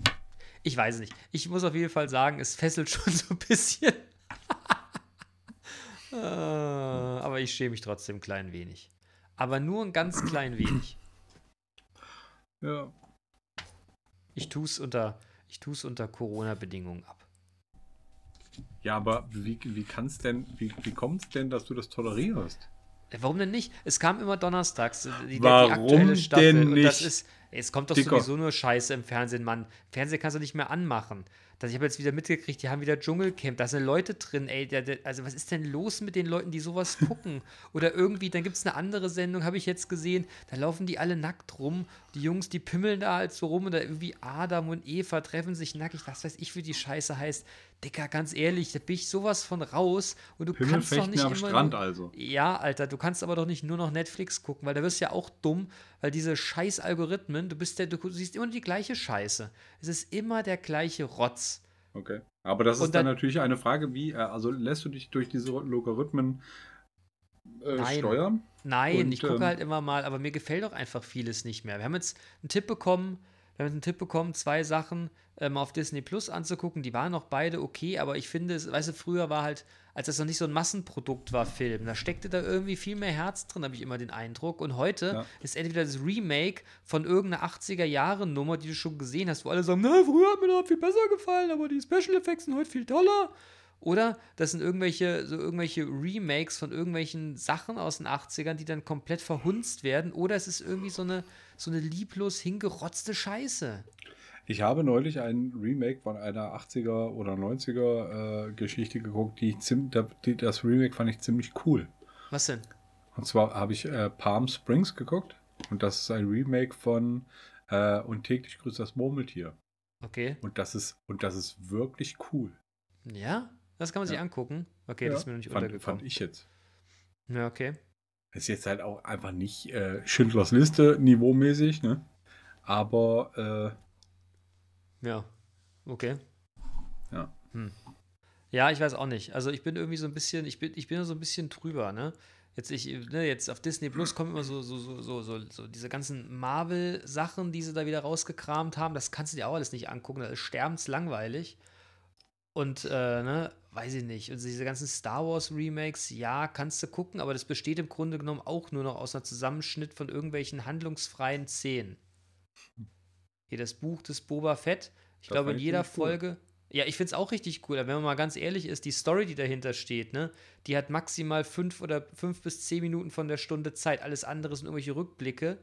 Ich weiß nicht. Ich muss auf jeden Fall sagen, es fesselt schon so ein bisschen. Äh, Aber ich schäme mich trotzdem ein klein wenig. Aber nur ein ganz klein wenig. Ja. Ich tue es unter, ich unter Corona-Bedingungen ab. Ja, aber wie, wie kann's denn, wie, wie kommt's denn, dass du das tolerierst? Äh, Warum denn nicht? Es kam immer donnerstags die, Warum die aktuelle Staffel. denn Und das nicht? ist, es kommt doch Dicker. sowieso nur Scheiße im Fernsehen, Mann. Fernsehen kannst du nicht mehr anmachen. Das, ich habe jetzt wieder mitgekriegt, die haben wieder Dschungelcamp. Da sind Leute drin, ey. Der, der, also, was ist denn los mit den Leuten, die sowas gucken? Oder irgendwie, dann gibt es eine andere Sendung, habe ich jetzt gesehen. Da laufen die alle nackt rum. Die Jungs, die pimmeln da halt so rum. Und da irgendwie Adam und Eva treffen sich nackig. Was weiß ich, wie die Scheiße heißt. Dicker, ganz ehrlich, da bin ich sowas von raus. Und du kannst doch nicht am immer Strand nur, also. ja, Alter, du kannst aber doch nicht nur noch Netflix gucken, weil da wirst du ja auch dumm, weil diese scheiß Algorithmen, du bist der, du siehst immer die gleiche Scheiße. Es ist immer der gleiche Rotz. Okay. Aber das ist dann, dann- natürlich eine Frage, wie, äh, also lässt du dich durch diese Logarithmen äh, Nein. steuern? Nein, Und, ich gucke ähm, halt immer mal, aber mir gefällt doch einfach vieles nicht mehr. Wir haben jetzt einen Tipp bekommen, wir haben jetzt einen Tipp bekommen, zwei Sachen ähm, auf Disney Plus anzugucken. Die waren noch beide okay, aber ich finde, es, weißt du, früher war halt, als das noch nicht so ein Massenprodukt war, Film, da steckte da irgendwie viel mehr Herz drin, habe ich immer den Eindruck. Und heute Ja. ist entweder das Remake von irgendeiner 80er-Jahre-Nummer, die du schon gesehen hast, wo alle sagen, na, früher hat mir das viel besser gefallen, aber die Special Effects sind heute viel toller. Oder das sind irgendwelche, so irgendwelche Remakes von irgendwelchen Sachen aus den 80ern, die dann komplett verhunzt werden. Oder es ist irgendwie so eine, so eine lieblos hingerotzte Scheiße. Ich habe neulich ein Remake von einer 80er oder 90er äh, Geschichte geguckt, die, ich die das Remake fand ich ziemlich cool. Was denn? Und zwar habe ich äh, Palm Springs geguckt und das ist ein Remake von äh, Und täglich grüßt das Murmeltier. Okay. Und das ist und das ist wirklich cool. Ja? Das kann man sich Ja. angucken. Okay, Ja, das ist mir noch nicht fand, untergekommen. fand ich jetzt. Ja, okay. Ist jetzt halt auch einfach nicht äh, Schindlers Liste niveaumäßig, ne? Aber Ja. Okay. Ja. Hm. Ja, ich weiß auch nicht. Also ich bin irgendwie so ein bisschen, ich bin, ich bin so ein bisschen drüber, ne? Jetzt, ich, ne, jetzt auf Disney Plus kommen immer so, so, so, so, so, so diese ganzen Marvel-Sachen, die sie da wieder rausgekramt haben. Das kannst du dir auch alles nicht angucken. Das ist sterbenslangweilig. Und, äh, ne, weiß ich nicht. Und diese ganzen Star Wars Remakes, ja, kannst du gucken, aber das besteht im Grunde genommen auch nur noch aus einem Zusammenschnitt von irgendwelchen handlungsfreien Szenen. Hier das Buch des Boba Fett. Ich Das glaube, in jeder ziemlich cool. Folge. Ja, ich finde es auch richtig cool. Aber wenn man mal ganz ehrlich ist, die Story, die dahinter steht, ne, die hat maximal fünf oder fünf bis zehn Minuten von der Stunde Zeit. Alles andere sind irgendwelche Rückblicke,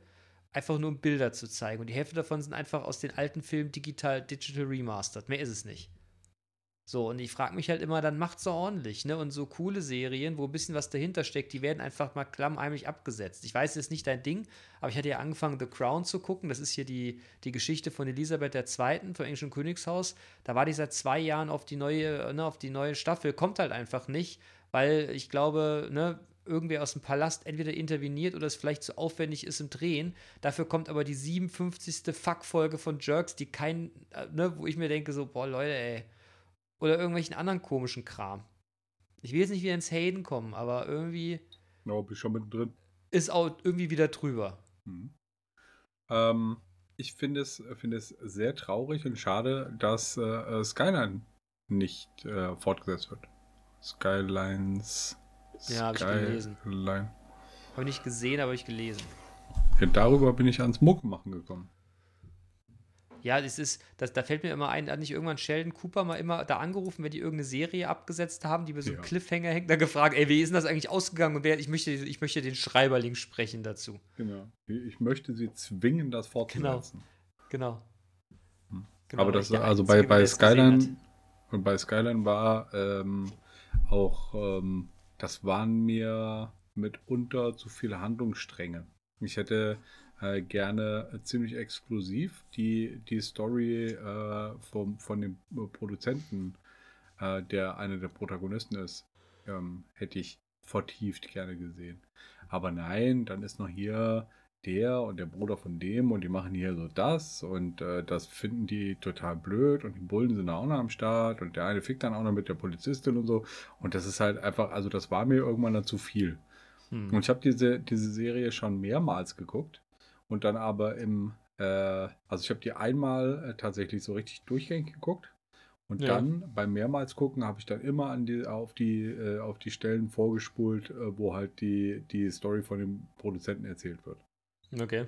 einfach nur um Bilder zu zeigen. Und die Hälfte davon sind einfach aus den alten Filmen digital, digital remastered. Mehr ist es nicht. So, und ich frage mich halt immer, dann macht's doch ordentlich, ne? Und so coole Serien, wo ein bisschen was dahinter steckt, die werden einfach mal klammheimlich abgesetzt. Ich weiß, es ist nicht dein Ding, aber ich hatte ja angefangen, The Crown zu gucken. Das ist hier die, die Geschichte von Elisabeth II. vom englischen Königshaus. Da war die seit zwei Jahren auf die neue, ne, auf die neue Staffel. Kommt halt einfach nicht, weil ich glaube, ne, irgendwer aus dem Palast entweder interveniert oder es vielleicht zu aufwendig ist im Drehen. Dafür kommt aber die 57. Fuck-Folge von Jerks, die kein, äh, ne, wo ich mir denke, so, boah, Leute, ey. Oder irgendwelchen anderen komischen Kram. Ich will jetzt nicht wieder ins Hayden kommen, aber irgendwie No, bin schon mittendrin. ist auch irgendwie wieder drüber. Mhm. Ähm, ich finde es, finde es sehr traurig und schade, dass äh, Skyline nicht äh, fortgesetzt wird. Skylines. Ja, hab ich gelesen. Skyline. Habe ich nicht gesehen, aber ich gelesen. Ja, darüber bin ich ans Muck machen gekommen. Ja, das ist, das, da fällt mir immer ein, hat nicht irgendwann Sheldon Cooper mal immer da angerufen, wenn die irgendeine Serie abgesetzt haben, die bei so einem Ja. Cliffhanger hängt, da gefragt, ey, wie ist denn das eigentlich ausgegangen und wer, ich möchte, ich möchte den Schreiberling sprechen dazu. Genau. Ich möchte sie zwingen, das fortzusetzen. Genau. Hm. Genau, Aber das, also bei, bei Skyline, und bei Skyline war ähm, auch, ähm, das waren mir mitunter zu viele Handlungsstränge. Ich hätte äh, gerne ziemlich exklusiv die, die Story äh, vom, von dem Produzenten, äh, der einer der Protagonisten ist, ähm, hätte ich vertieft gerne gesehen. Aber nein, dann ist noch hier der und der Bruder von dem und die machen hier so das und äh, das finden die total blöd und die Bullen sind auch noch am Start und der eine fickt dann auch noch mit der Polizistin und so und das ist halt einfach, also das war mir irgendwann dann zu viel. Hm. Und ich habe diese, diese Serie schon mehrmals geguckt und dann aber im, äh, also ich habe die einmal äh, tatsächlich so richtig durchgängig geguckt und Ja. dann beim mehrmals gucken habe ich dann immer an die, auf, die, äh, auf die Stellen vorgespult, äh, wo halt die, die Story von dem Produzenten erzählt wird. Okay.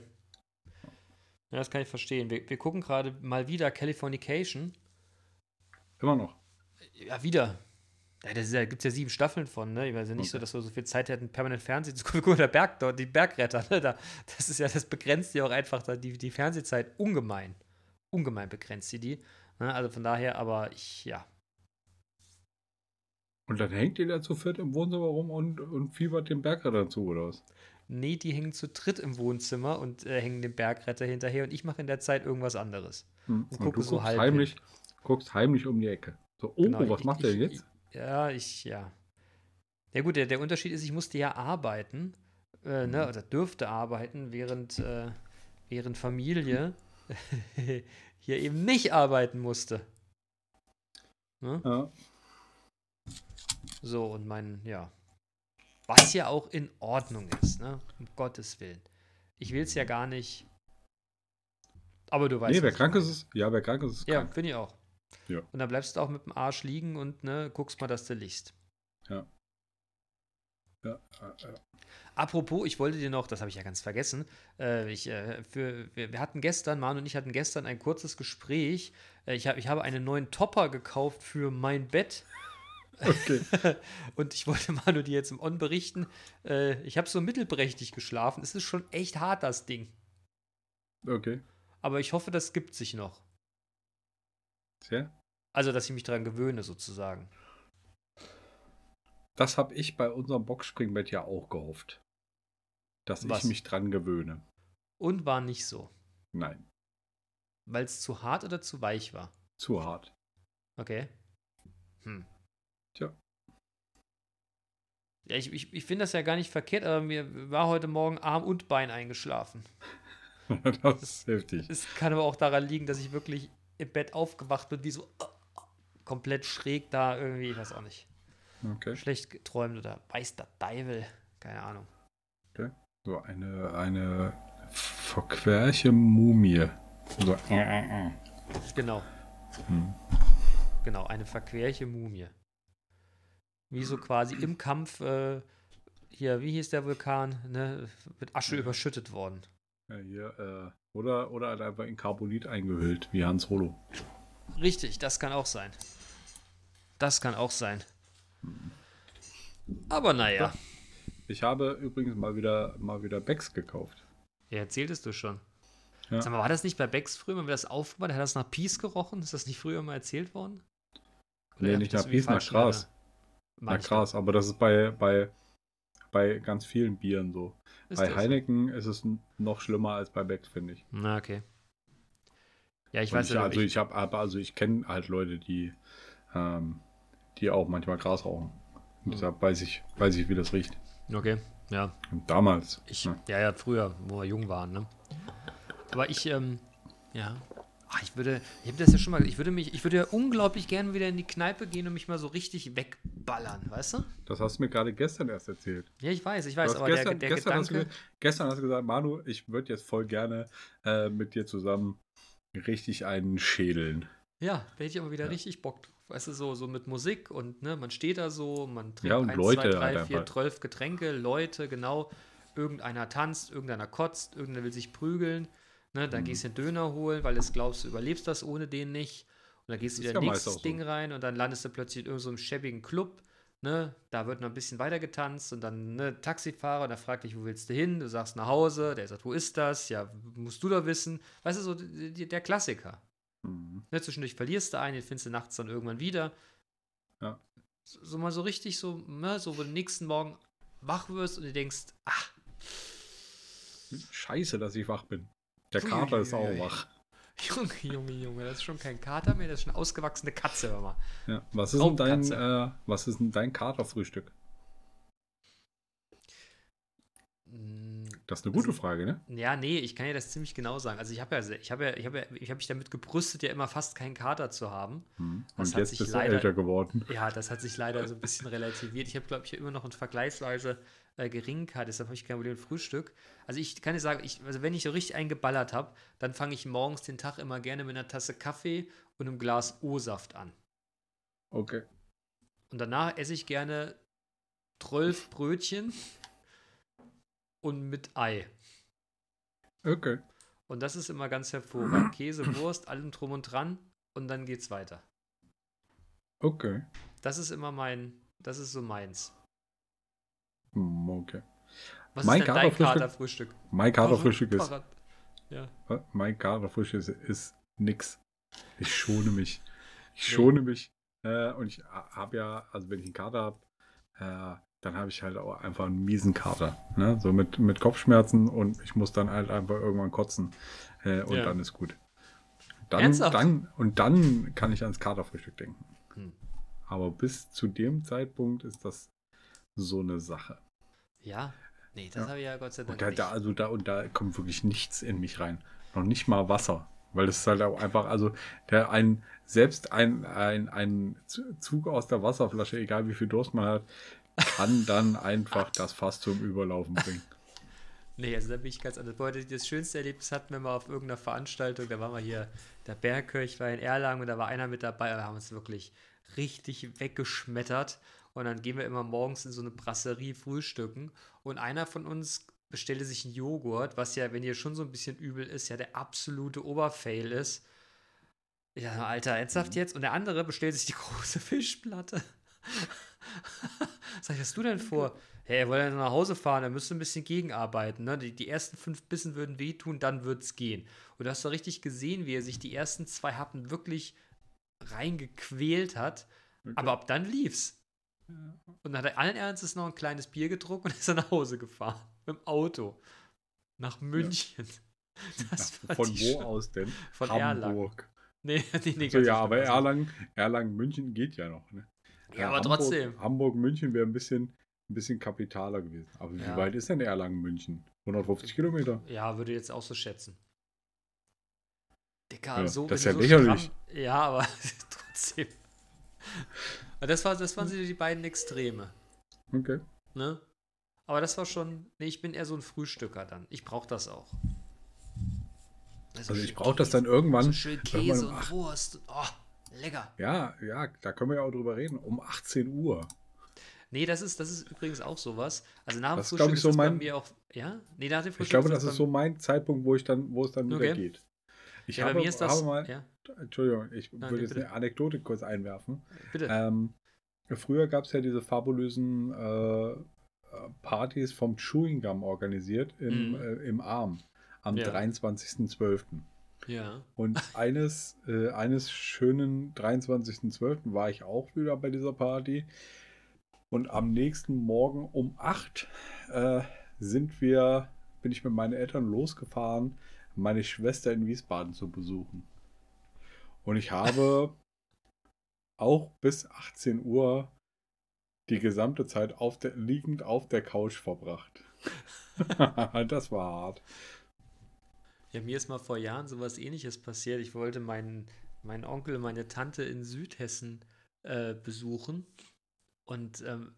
Ja, das kann ich verstehen. Wir, wir gucken gerade mal wieder Californication. Immer noch. Ja, wieder. Ja, das ist ja, gibt es ja sieben Staffeln von, ne? Ich weiß ja nicht so, Okay. dass wir so viel Zeit hätten, permanent Fernsehen zu gucken. Guck mal, der Berg dort, die Bergretter, ne? Da, das ist ja, das begrenzt ja auch einfach da die, die Fernsehzeit ungemein. Ungemein begrenzt sie die. Ne? Also von daher, aber ich, ja. Und dann hängt ihr da zu viert im Wohnzimmer rum und, und fiebert dem Bergretter zu, oder was? Nee, die hängen zu dritt im Wohnzimmer und äh, hängen dem Bergretter hinterher und ich mache in der Zeit irgendwas anderes. Hm. Und Und, gucke du so heimlich, guckst heimlich um die Ecke. So, oh, Genau, was ich- macht ich, der jetzt? Ja, ich, ja. Ja gut, der, der Unterschied ist, ich musste ja arbeiten, äh, Mhm. ne, oder dürfte arbeiten, während, äh, während Familie hier eben nicht arbeiten musste. Ne? Ja. So, und mein, ja. Was ja auch in Ordnung ist, ne? Um Gottes Willen. Ich will es ja gar nicht. Aber du weißt Nee, wer krank ist, ist, ja, wer krank ist, ist Ja, krank. finde ich auch. Ja. Und dann bleibst du auch mit dem Arsch liegen und ne, guckst mal, dass du liegst. Ja, äh, äh. Apropos, ich wollte dir noch, das habe ich ja ganz vergessen, äh, ich, äh, für, wir, wir hatten gestern, Manu und ich hatten gestern ein kurzes Gespräch. Äh, ich, hab, ich habe einen neuen Topper gekauft für mein Bett. Okay. und ich wollte Manu dir jetzt im On berichten, äh, ich habe so mittelprächtig geschlafen. Es ist schon echt hart, das Ding. okay. Aber ich hoffe, das gibt sich noch. Sehr. Also, dass ich mich daran gewöhne, sozusagen. Das habe ich bei unserem Boxspringbett ja auch gehofft. Dass Was? ich mich dran gewöhne. Und war nicht so. Nein, Weil es zu hart oder zu weich war. zu hart. Okay. Hm. Tja. Ja, ich, ich, ich finde das ja gar nicht verkehrt, aber mir war heute Morgen Arm und Bein eingeschlafen. das ist heftig. Es kann aber auch daran liegen, dass ich wirklich im Bett aufgewacht bin, wie so oh, oh, komplett schräg da irgendwie, ich weiß auch nicht. Okay. Schlecht geträumt oder weiß der Teufel, keine Ahnung. So eine, eine verquerche Mumie. So, äh, äh, äh. Genau. Hm. Genau, eine verquerche Mumie. Wie so quasi im Kampf, äh, hier, wie hieß der Vulkan, ne, mit Asche überschüttet worden. Ja, hier, äh, oder, oder halt einfach in Carbonit eingehüllt, wie Hans Holo. Richtig, das kann auch sein. Das kann auch sein. Aber naja, Ich habe übrigens mal wieder, mal wieder Becks gekauft. ja, erzähltest du schon. Ja. Sag mal, war das nicht bei Becks früher, wenn wir das aufgemacht hat das nach Peace gerochen? Ist das nicht früher mal erzählt worden? Nee, hab nicht nach Peace, nach Gras. Erinnerung? Na Manchmal. krass, aber das ist bei, bei, bei ganz vielen Bieren so. Ist bei das? Heineken ist es noch schlimmer als bei Becks, finde ich. Na, okay. Ja, ich Und weiß ich, ja, also ich, ich habe also ich kenne halt Leute, die ähm, die auch manchmal Gras rauchen. Und deshalb weiß ich, weiß ich, wie das riecht. Okay, ja. Und damals. Ich, ne? ja, ja, früher, wo wir jung waren, ne? Aber ich, ähm, ja. Ach, ich würde, ich habe das ja schon mal, ich würde mich, ich würde ja unglaublich gerne wieder in die Kneipe gehen und mich mal so richtig wegballern, weißt du? Das hast du mir gerade gestern erst erzählt. Ja, ich weiß, ich weiß, aber gestern, der, der gestern, hast du, Gedanke, ge- gestern hast du gesagt, Manu, ich würde jetzt voll gerne äh, mit dir zusammen richtig einen schädeln. ja, da hätte ich aber wieder Ja. richtig Bock drauf. Weißt du, so, so mit Musik und ne, man steht da so, man trinkt Ja, und eins, Leute zwei, halt drei, vier, einfach. zwölf Getränke, Leute, genau. Irgendeiner tanzt, irgendeiner kotzt, irgendeiner will sich prügeln. Ne, dann Mhm. gehst du den Döner holen, weil du glaubst, du überlebst das ohne den nicht. Und dann gehst du wieder ja nächstes so. Ding rein und dann landest du plötzlich in irgendeinem so schäbigen Club. Ne, da wird noch ein bisschen weiter getanzt und dann ne, Taxifahrer, der fragt dich, wo willst du hin? Du sagst nach Hause, der sagt, wo ist das? Ja, musst du doch wissen. Weißt du, so der Klassiker. Mhm. Ne, zwischendurch verlierst du einen, den findest du nachts dann irgendwann wieder. Ja. So, so mal so richtig so, ne, so wo du nächsten Morgen wach wirst und du denkst, ach, Scheiße, dass ich wach bin. Der Kater ist auch wach. Junge, Junge, Junge, das ist schon kein Kater mehr, das ist schon eine ausgewachsene Katze, hör mal. Ja. Was, ist denn dein, äh, was ist denn dein Katerfrühstück? Das ist eine gute Frage, ne? Ja, nee, ich kann ja das ziemlich genau sagen. Also ich habe ja, ich habe ja, ich habe ja, ich habe mich damit gebrüstet, ja immer fast keinen Kater zu haben. Das Und jetzt bist du leider- älter geworden. Ja, das hat sich leider so ein bisschen relativiert. Ich habe, glaube ich, immer noch ein vergleichsweise äh, geringen deshalb habe ich kein Problem mit Frühstück. Also ich kann dir sagen, ich, also wenn ich so richtig eingeballert habe, dann fange ich morgens den Tag immer gerne mit einer Tasse Kaffee und einem Glas O-Saft an. Okay. Und danach esse ich gerne 12 Brötchen und mit Ei. Okay. Und das ist immer ganz hervorragend. Käse, Wurst, allem drum und dran und dann geht's weiter. Okay. Das ist immer mein, das ist so meins. Hm, Okay. Was Mein ist denn dein Katerfrühstück-? Mein Katerfrühstück ist, Ja. mein Katerfrühstück ist, ist nix. Ich schone mich. Ich schone mich. Äh, und ich habe ja, also wenn ich einen Kater habe, äh, dann habe ich halt auch einfach einen miesen Kater. Ne? So mit, mit Kopfschmerzen und ich muss dann halt einfach irgendwann kotzen. Äh, und Ja. dann ist gut. Dann, Ernsthaft? dann, und dann kann ich ans Katerfrühstück denken. Hm. Aber bis zu dem Zeitpunkt ist das so eine Sache. Ja? Nee, das Ja. habe ich ja Gott sei Dank Und da, nicht. da, also da, und da kommt wirklich nichts in mich rein. Noch nicht mal Wasser. Weil es ist halt auch einfach, also der ein, selbst ein, ein, ein Zug aus der Wasserflasche, egal wie viel Durst man hat, kann dann einfach das Fass zum Überlaufen bringen. Nee, also da bin ich ganz anders. Heute das schönste Erlebnis hatten wir mal auf irgendeiner Veranstaltung. Da waren wir hier, der Bergkirch war in Erlangen und da war einer mit dabei. Wir haben uns wirklich richtig weggeschmettert. Und dann gehen wir immer morgens in so eine Brasserie frühstücken. Und einer von uns bestellte sich einen Joghurt, was ja, wenn ihr schon so ein bisschen übel ist, ja der absolute Oberfail ist. Ja, Alter, ernsthaft jetzt? Und der andere bestellt sich die große Fischplatte. Sag ich, was hast du denn vor? Hey, er wollte ja nach Hause fahren, er müsste ein bisschen gegenarbeiten. Ne? Die, die ersten fünf Bissen würden wehtun, dann wird es gehen. Und du hast doch richtig gesehen, wie er sich die ersten zwei Happen wirklich reingequält hat. Aber ab dann lief's. Und dann hat er allen Ernstes noch ein kleines Bier getrunken und ist dann nach Hause gefahren. Mit dem Auto. Nach München. Das fand Von ich wo schon- aus denn? Von Erlangen. Hamburg. Nee, nee, nee, So, ganz ja, aber Also- Erlangen, Erlangen, München geht ja noch. Ne? Ja, aber Hamburg, trotzdem. Hamburg, München wäre ein bisschen, ein bisschen kapitaler gewesen. Aber wie Ja. weit ist denn Erlangen, München? 150 Kilometer? Ja, würde jetzt auch so schätzen. Dicker, Ja, so, das ist ja so lächerlich. stramm- Ja, aber trotzdem. Das, war, das waren so die beiden Extreme. Okay. Ne? Aber das war schon. Nee, ich bin eher so ein Frühstücker dann. Ich brauche das auch. Also ich brauche das dann irgendwann. So schön Käse um und Wurst. Oh, lecker. Ja, ja, da können wir ja auch drüber reden. Um 18 Uhr. Nee, das ist, das ist übrigens auch sowas. Also nach dem Das Frühstück ist so das bei mein- mir auch. Ja? Nee, nach dem Frühstück Ich glaube, das ist so mein Zeitpunkt, wo ich dann, wo es dann wieder Okay. geht. Ich Ja, habe, bei mir ist das. mal, ja, Entschuldigung, ich Nein, würde jetzt bitte. eine Anekdote kurz einwerfen. bitte. Ähm, früher gab es ja diese fabulösen äh, äh, Partys vom Chewing Gum organisiert im, Mhm. äh, im Arm am Ja. 23.12. ja. Und eines, äh, eines schönen 23.12. war ich auch wieder bei dieser Party. Und am nächsten Morgen um 8 äh, sind wir, bin ich mit meinen Eltern losgefahren, meine Schwester in Wiesbaden zu besuchen. Und ich habe auch bis 18 Uhr die gesamte Zeit auf der, liegend auf der Couch verbracht. das war hart. Ja, mir ist mal vor Jahren sowas ähnliches passiert. Ich wollte meinen, meinen Onkel und meine Tante in Südhessen äh, besuchen. Und ähm,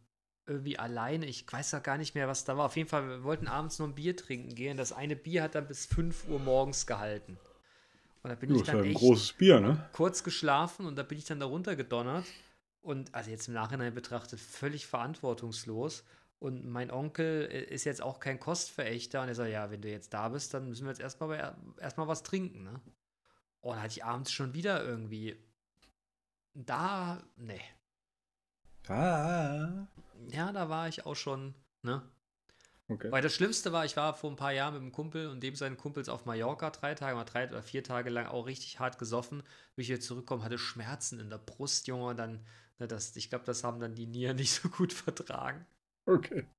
irgendwie alleine, ich weiß ja gar nicht mehr, was da war. Auf jeden Fall, wir wollten abends noch ein Bier trinken gehen. Das eine Bier hat dann bis 5 Uhr morgens gehalten. Und da bin Ja, ich dann ein echt großes Bier, ne? kurz geschlafen und da bin ich dann da runtergedonnert. Und also jetzt im Nachhinein betrachtet, völlig verantwortungslos. Und mein Onkel äh, ist jetzt auch kein Kostverächter und er sagt, ja, wenn du jetzt da bist, dann müssen wir jetzt erstmal erstmal was trinken, ne? Oh, dann hatte ich abends schon wieder irgendwie. Da, nee. Ah. Ja, da war ich auch schon, ne? Okay. Weil das Schlimmste war, ich war vor ein paar Jahren mit einem Kumpel und dem seinen Kumpels auf Mallorca drei Tage, mal drei oder vier Tage lang auch richtig hart gesoffen. Bin ich wieder zurückgekommen, hatte Schmerzen in der Brust, Junge. und Dann, ne, das, ich glaube, das haben dann die Nieren nicht so gut vertragen. Okay.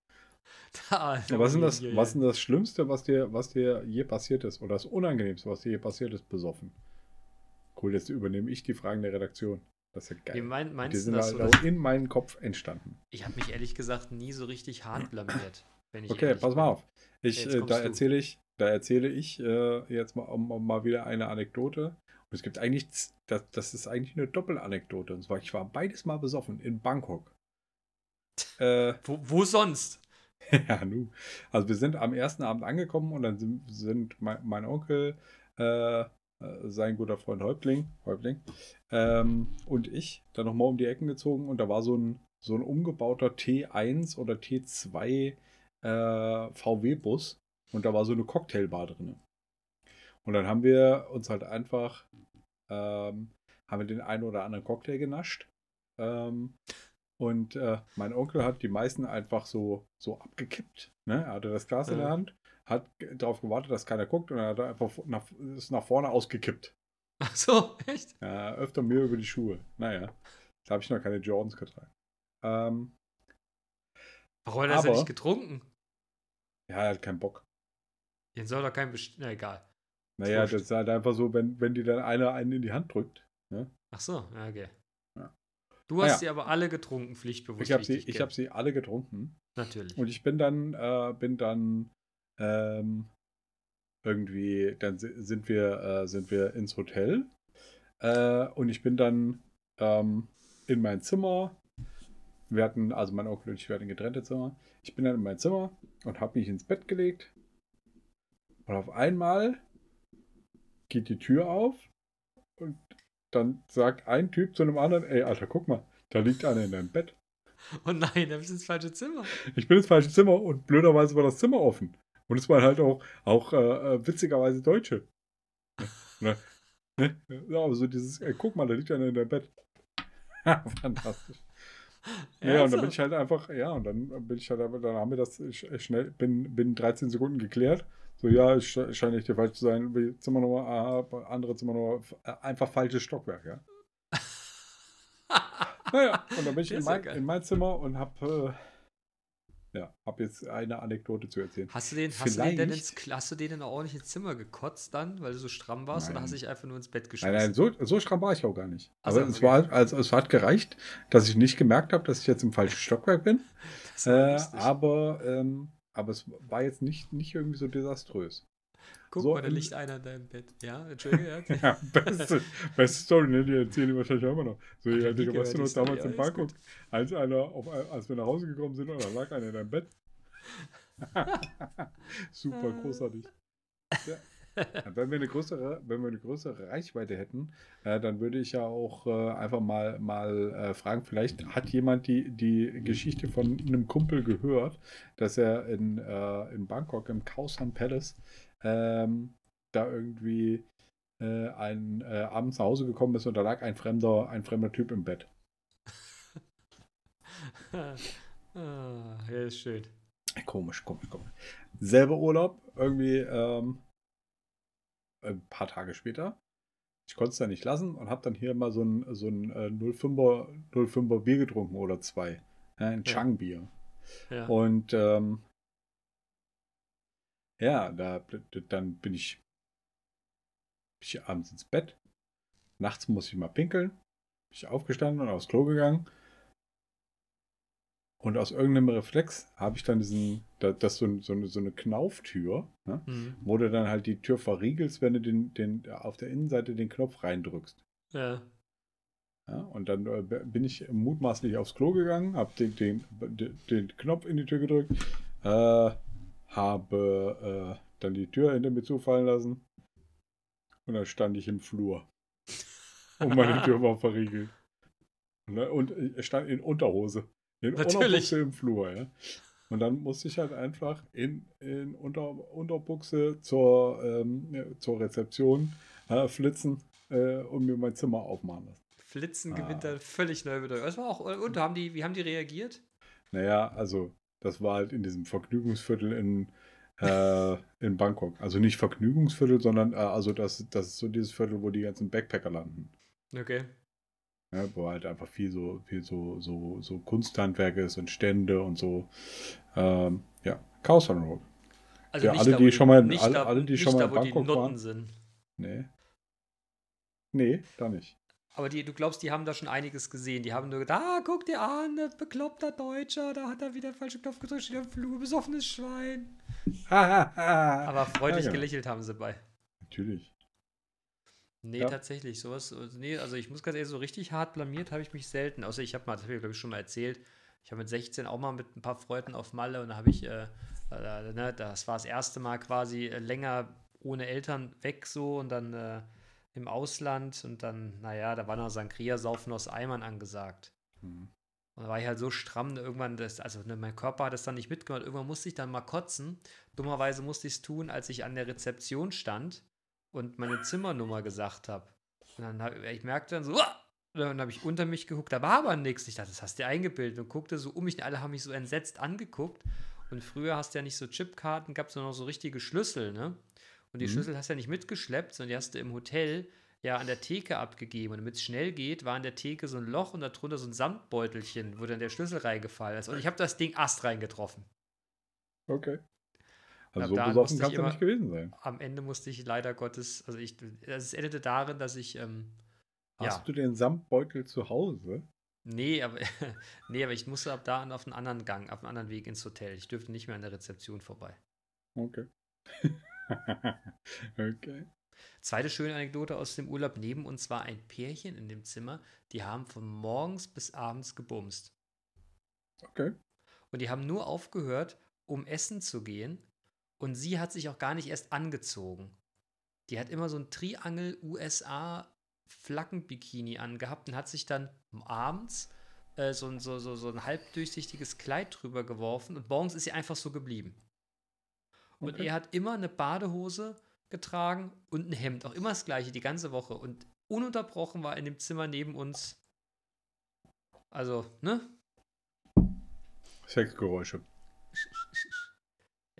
Da, Ja, was ist denn das, was ist das Schlimmste, was dir, was dir je passiert ist? Oder das Unangenehmste, was dir je passiert ist, besoffen? Cool, jetzt übernehme ich die Fragen der Redaktion. Das ist ja Wie geil. mein, die meinst du sind das halt so? auch in meinen Kopf entstanden. Ich habe mich ehrlich gesagt nie so richtig hart blamiert. Wenn ich Okay, pass mal auf. Ich, äh, da erzähle ich, da erzähle ich äh, jetzt mal, um, mal wieder eine Anekdote. Und es gibt eigentlich, das, das ist eigentlich eine Doppelanekdote. Und zwar, ich war beides mal besoffen in Bangkok. Äh, Wo, wo sonst? Ja, nu. Also wir sind am ersten Abend angekommen und dann sind, sind mein, mein Onkel, äh, sein guter Freund Häuptling, Häuptling ähm, und ich dann nochmal um die Ecken gezogen und da war so ein, so ein umgebauter T1 oder T2 äh, VW-Bus und da war so eine Cocktailbar drin. Und dann haben wir uns halt einfach, ähm, haben wir den einen oder anderen Cocktail genascht. Ähm, und äh, mein Onkel hat die meisten einfach so, so abgekippt. Ne? Er hatte das Glas in der. Hand, hat darauf gewartet, dass keiner guckt und hat er einfach nach, ist nach vorne ausgekippt. Ach so, echt? Ja, öfter mir über die Schuhe. Naja, da habe ich noch keine Jordans getragen. Ähm, Warum hat er das ja nicht getrunken? ja, er hat keinen Bock. Den soll doch kein Best Na egal. Naja, das ist halt einfach so, wenn, wenn die dann einer einen in die Hand drückt. Ach so, ja, okay. Ja. Du hast Naja. sie aber alle getrunken, pflichtbewusst. Ich habe sie, ich hab sie alle getrunken. Natürlich. Und ich bin dann, äh, bin dann ähm, irgendwie, dann si- sind wir, äh, sind wir ins Hotel. Äh, und ich bin dann ähm, in mein Zimmer. Wir hatten, also mein Onkel und ich, wir hatten getrennte Zimmer. Ich bin dann in mein Zimmer und habe mich ins Bett gelegt. Und auf einmal geht die Tür auf und dann sagt ein Typ zu einem anderen, ey, Alter, guck mal, da liegt einer in deinem Bett. Oh nein, da bist du ins falsche Zimmer. Ich bin ins falsche Zimmer und blöderweise war das Zimmer offen. Und es waren halt auch, auch äh, äh, witzigerweise Deutsche. Ne? Ne? Ja, aber so dieses, ey, guck mal, da liegt einer in deinem Bett. Fantastisch. Ja, und dann bin ich halt einfach, ja, und dann bin ich halt dann haben wir das sch- schnell, bin, bin 13 Sekunden geklärt. So, ja, sch- scheint nicht dir falsch zu sein. Zimmernummer, aha, andere Zimmernummer, äh, einfach falsches Stockwerk, ja. Naja, und dann bin ich Der in ja mein, in mein Zimmer und hab, äh, ja, hab jetzt eine Anekdote zu erzählen. Hast du den, hast du den denn ins, hast du den in ein ordentliches Zimmer gekotzt dann, weil du so stramm warst, oder Nein. hast du dich einfach nur ins Bett geschmissen? Nein, nein, so, so stramm war ich auch gar nicht. Ach so, Aber es, okay. war, also, es hat gereicht, dass ich nicht gemerkt habe, dass ich jetzt im falschen Stockwerk bin. Äh, aber, ähm, aber es war jetzt nicht, nicht irgendwie so desaströs. Guck So mal, da liegt einer in deinem Bett. Ja, Entschuldigung. Ja. Ja, beste, beste Story, ne? die erzählen die wahrscheinlich auch immer noch. So, Ach, ja, Digga, weißt du noch, damals ja, in Bangkok, als, einer auf, als wir nach Hause gekommen sind, und da lag einer in deinem Bett. Super großartig. Ja. Ja, Wenn wir eine größere, wenn wir eine größere Reichweite hätten, äh, dann würde ich ja auch äh, einfach mal, mal äh, fragen, vielleicht hat jemand die, die Geschichte von einem Kumpel gehört, dass er in, äh, in Bangkok im Khao San Palace ähm, da irgendwie äh, ein, äh, abends nach Hause gekommen ist und da lag ein fremder, ein fremder Typ im Bett. ah, ja, ist schön. Komisch, komisch, komisch. Selber Urlaub, irgendwie ähm, ein paar Tage später. Ich konnte es dann nicht lassen und habe dann hier mal so ein, so ein äh, 05er, 05er Bier getrunken oder zwei. Ein Ja. Chang-Bier. Ja. Und ähm, ja, da, dann bin ich, bin ich abends ins Bett. Nachts muss ich mal pinkeln. Bin ich aufgestanden und aufs Klo gegangen. Und aus irgendeinem Reflex habe ich dann diesen, da- das ist so, so, eine, so eine Knauftür, ne? Hm. wo du dann halt die Tür verriegelst, wenn du den, den, auf der Innenseite den Knopf reindrückst. Ja. Ja, und dann äh, bin ich mutmaßlich aufs Klo gegangen, habe den, den, den, den Knopf in die Tür gedrückt, äh, habe äh, dann die Tür hinter mir zufallen lassen und dann stand ich im Flur. Und meine Tür war verriegelt. Ne, Und ich stand in Unterhose. In Natürlich. Unterbuchse im Flur, ja. Und dann musste ich halt einfach in, in Unter, Unterbuchse zur, ähm, zur Rezeption äh, flitzen äh, und mir mein Zimmer aufmachen lassen. Flitzen Ah. gewinnt dann völlig neu bedeutet. Das war auch, und haben die, wie haben die reagiert? Naja, also das war halt in diesem Vergnügungsviertel in, äh, in Bangkok. Also nicht Vergnügungsviertel, sondern äh, also das, das ist so dieses Viertel, wo die ganzen Backpacker landen. Okay. Ja, wo halt einfach viel so, viel so, so, so Kunsthandwerk ist und Stände und so. Ähm, ja, Chaos on Road. Also Ja, nicht alle, da, die schon mal- nicht alle- da, alle, die nicht schon mal da, in wo die Bangkok waren. sind. Nee. Nee, da nicht. Aber die, du glaubst, die haben da schon einiges gesehen. Die haben nur gedacht, ah, guck dir an, bekloppter Deutscher, da hat er wieder den falschen Knopf gedrückt, steht am Flur, besoffenes Schwein. Aber freundlich Ja, genau. gelächelt haben sie bei. Natürlich. Nee, Ja. tatsächlich, sowas, also nee, also ich muss ganz ehrlich, so richtig hart blamiert habe ich mich selten. Außer ich habe mal, das habe ich glaube ich schon mal erzählt, ich habe mit 16 auch mal mit ein paar Freunden auf Malle und da habe ich, äh, äh, ne, das war das erste Mal quasi äh, länger ohne Eltern weg so und dann äh, im Ausland und dann, naja, da war noch Sangria-Saufen aus Eimern angesagt. Hm. Und da war ich halt so stramm, ne, irgendwann, das, also ne, mein Körper hat es dann nicht mitgemacht. Irgendwann musste ich dann mal kotzen. Dummerweise musste ich es tun, als ich an der Rezeption stand und meine Zimmernummer gesagt habe. Und dann hab, ich merkte dann so, "Uah!" Und dann habe ich unter mich geguckt, da war aber nichts. Ich dachte, das hast du dir eingebildet und guckte so um mich. und Alle haben mich so entsetzt angeguckt. Und früher hast du ja nicht so Chipkarten, gab es nur noch so richtige Schlüssel, ne? Und die Mhm. Schlüssel hast du ja nicht mitgeschleppt, sondern die hast du im Hotel ja an der Theke abgegeben. Und damit es schnell geht, war an der Theke so ein Loch und darunter so ein Samtbeutelchen, wo dann der Schlüssel reingefallen ist. Und ich habe das Ding Ast reingetroffen. Okay. Also so besoffen musste ich kann es ja immer- nicht gewesen sein. Am Ende musste ich leider Gottes, also ich, also es endete darin, dass ich, ähm, Hast ja, du den Samtbeutel zu Hause? nee, aber, nee, aber ich musste ab da auf einen anderen Gang, auf einen anderen Weg ins Hotel. Ich dürfte nicht mehr an der Rezeption vorbei. Okay. okay. Zweite schöne Anekdote aus dem Urlaub. Neben uns war ein Pärchen in dem Zimmer, die haben von morgens bis abends gebumst. Okay. Und die haben nur aufgehört, um essen zu gehen. Und sie hat sich auch gar nicht erst angezogen. Die hat immer so ein Triangel USA Flaggenbikini angehabt und hat sich dann abends äh, so, ein, so, so, so ein halbdurchsichtiges Kleid drüber geworfen und morgens ist sie einfach so geblieben. Und Okay. er hat immer eine Badehose getragen und ein Hemd, auch immer das gleiche, die ganze Woche. Und ununterbrochen war in dem Zimmer neben uns, also, ne? Sexgeräusche.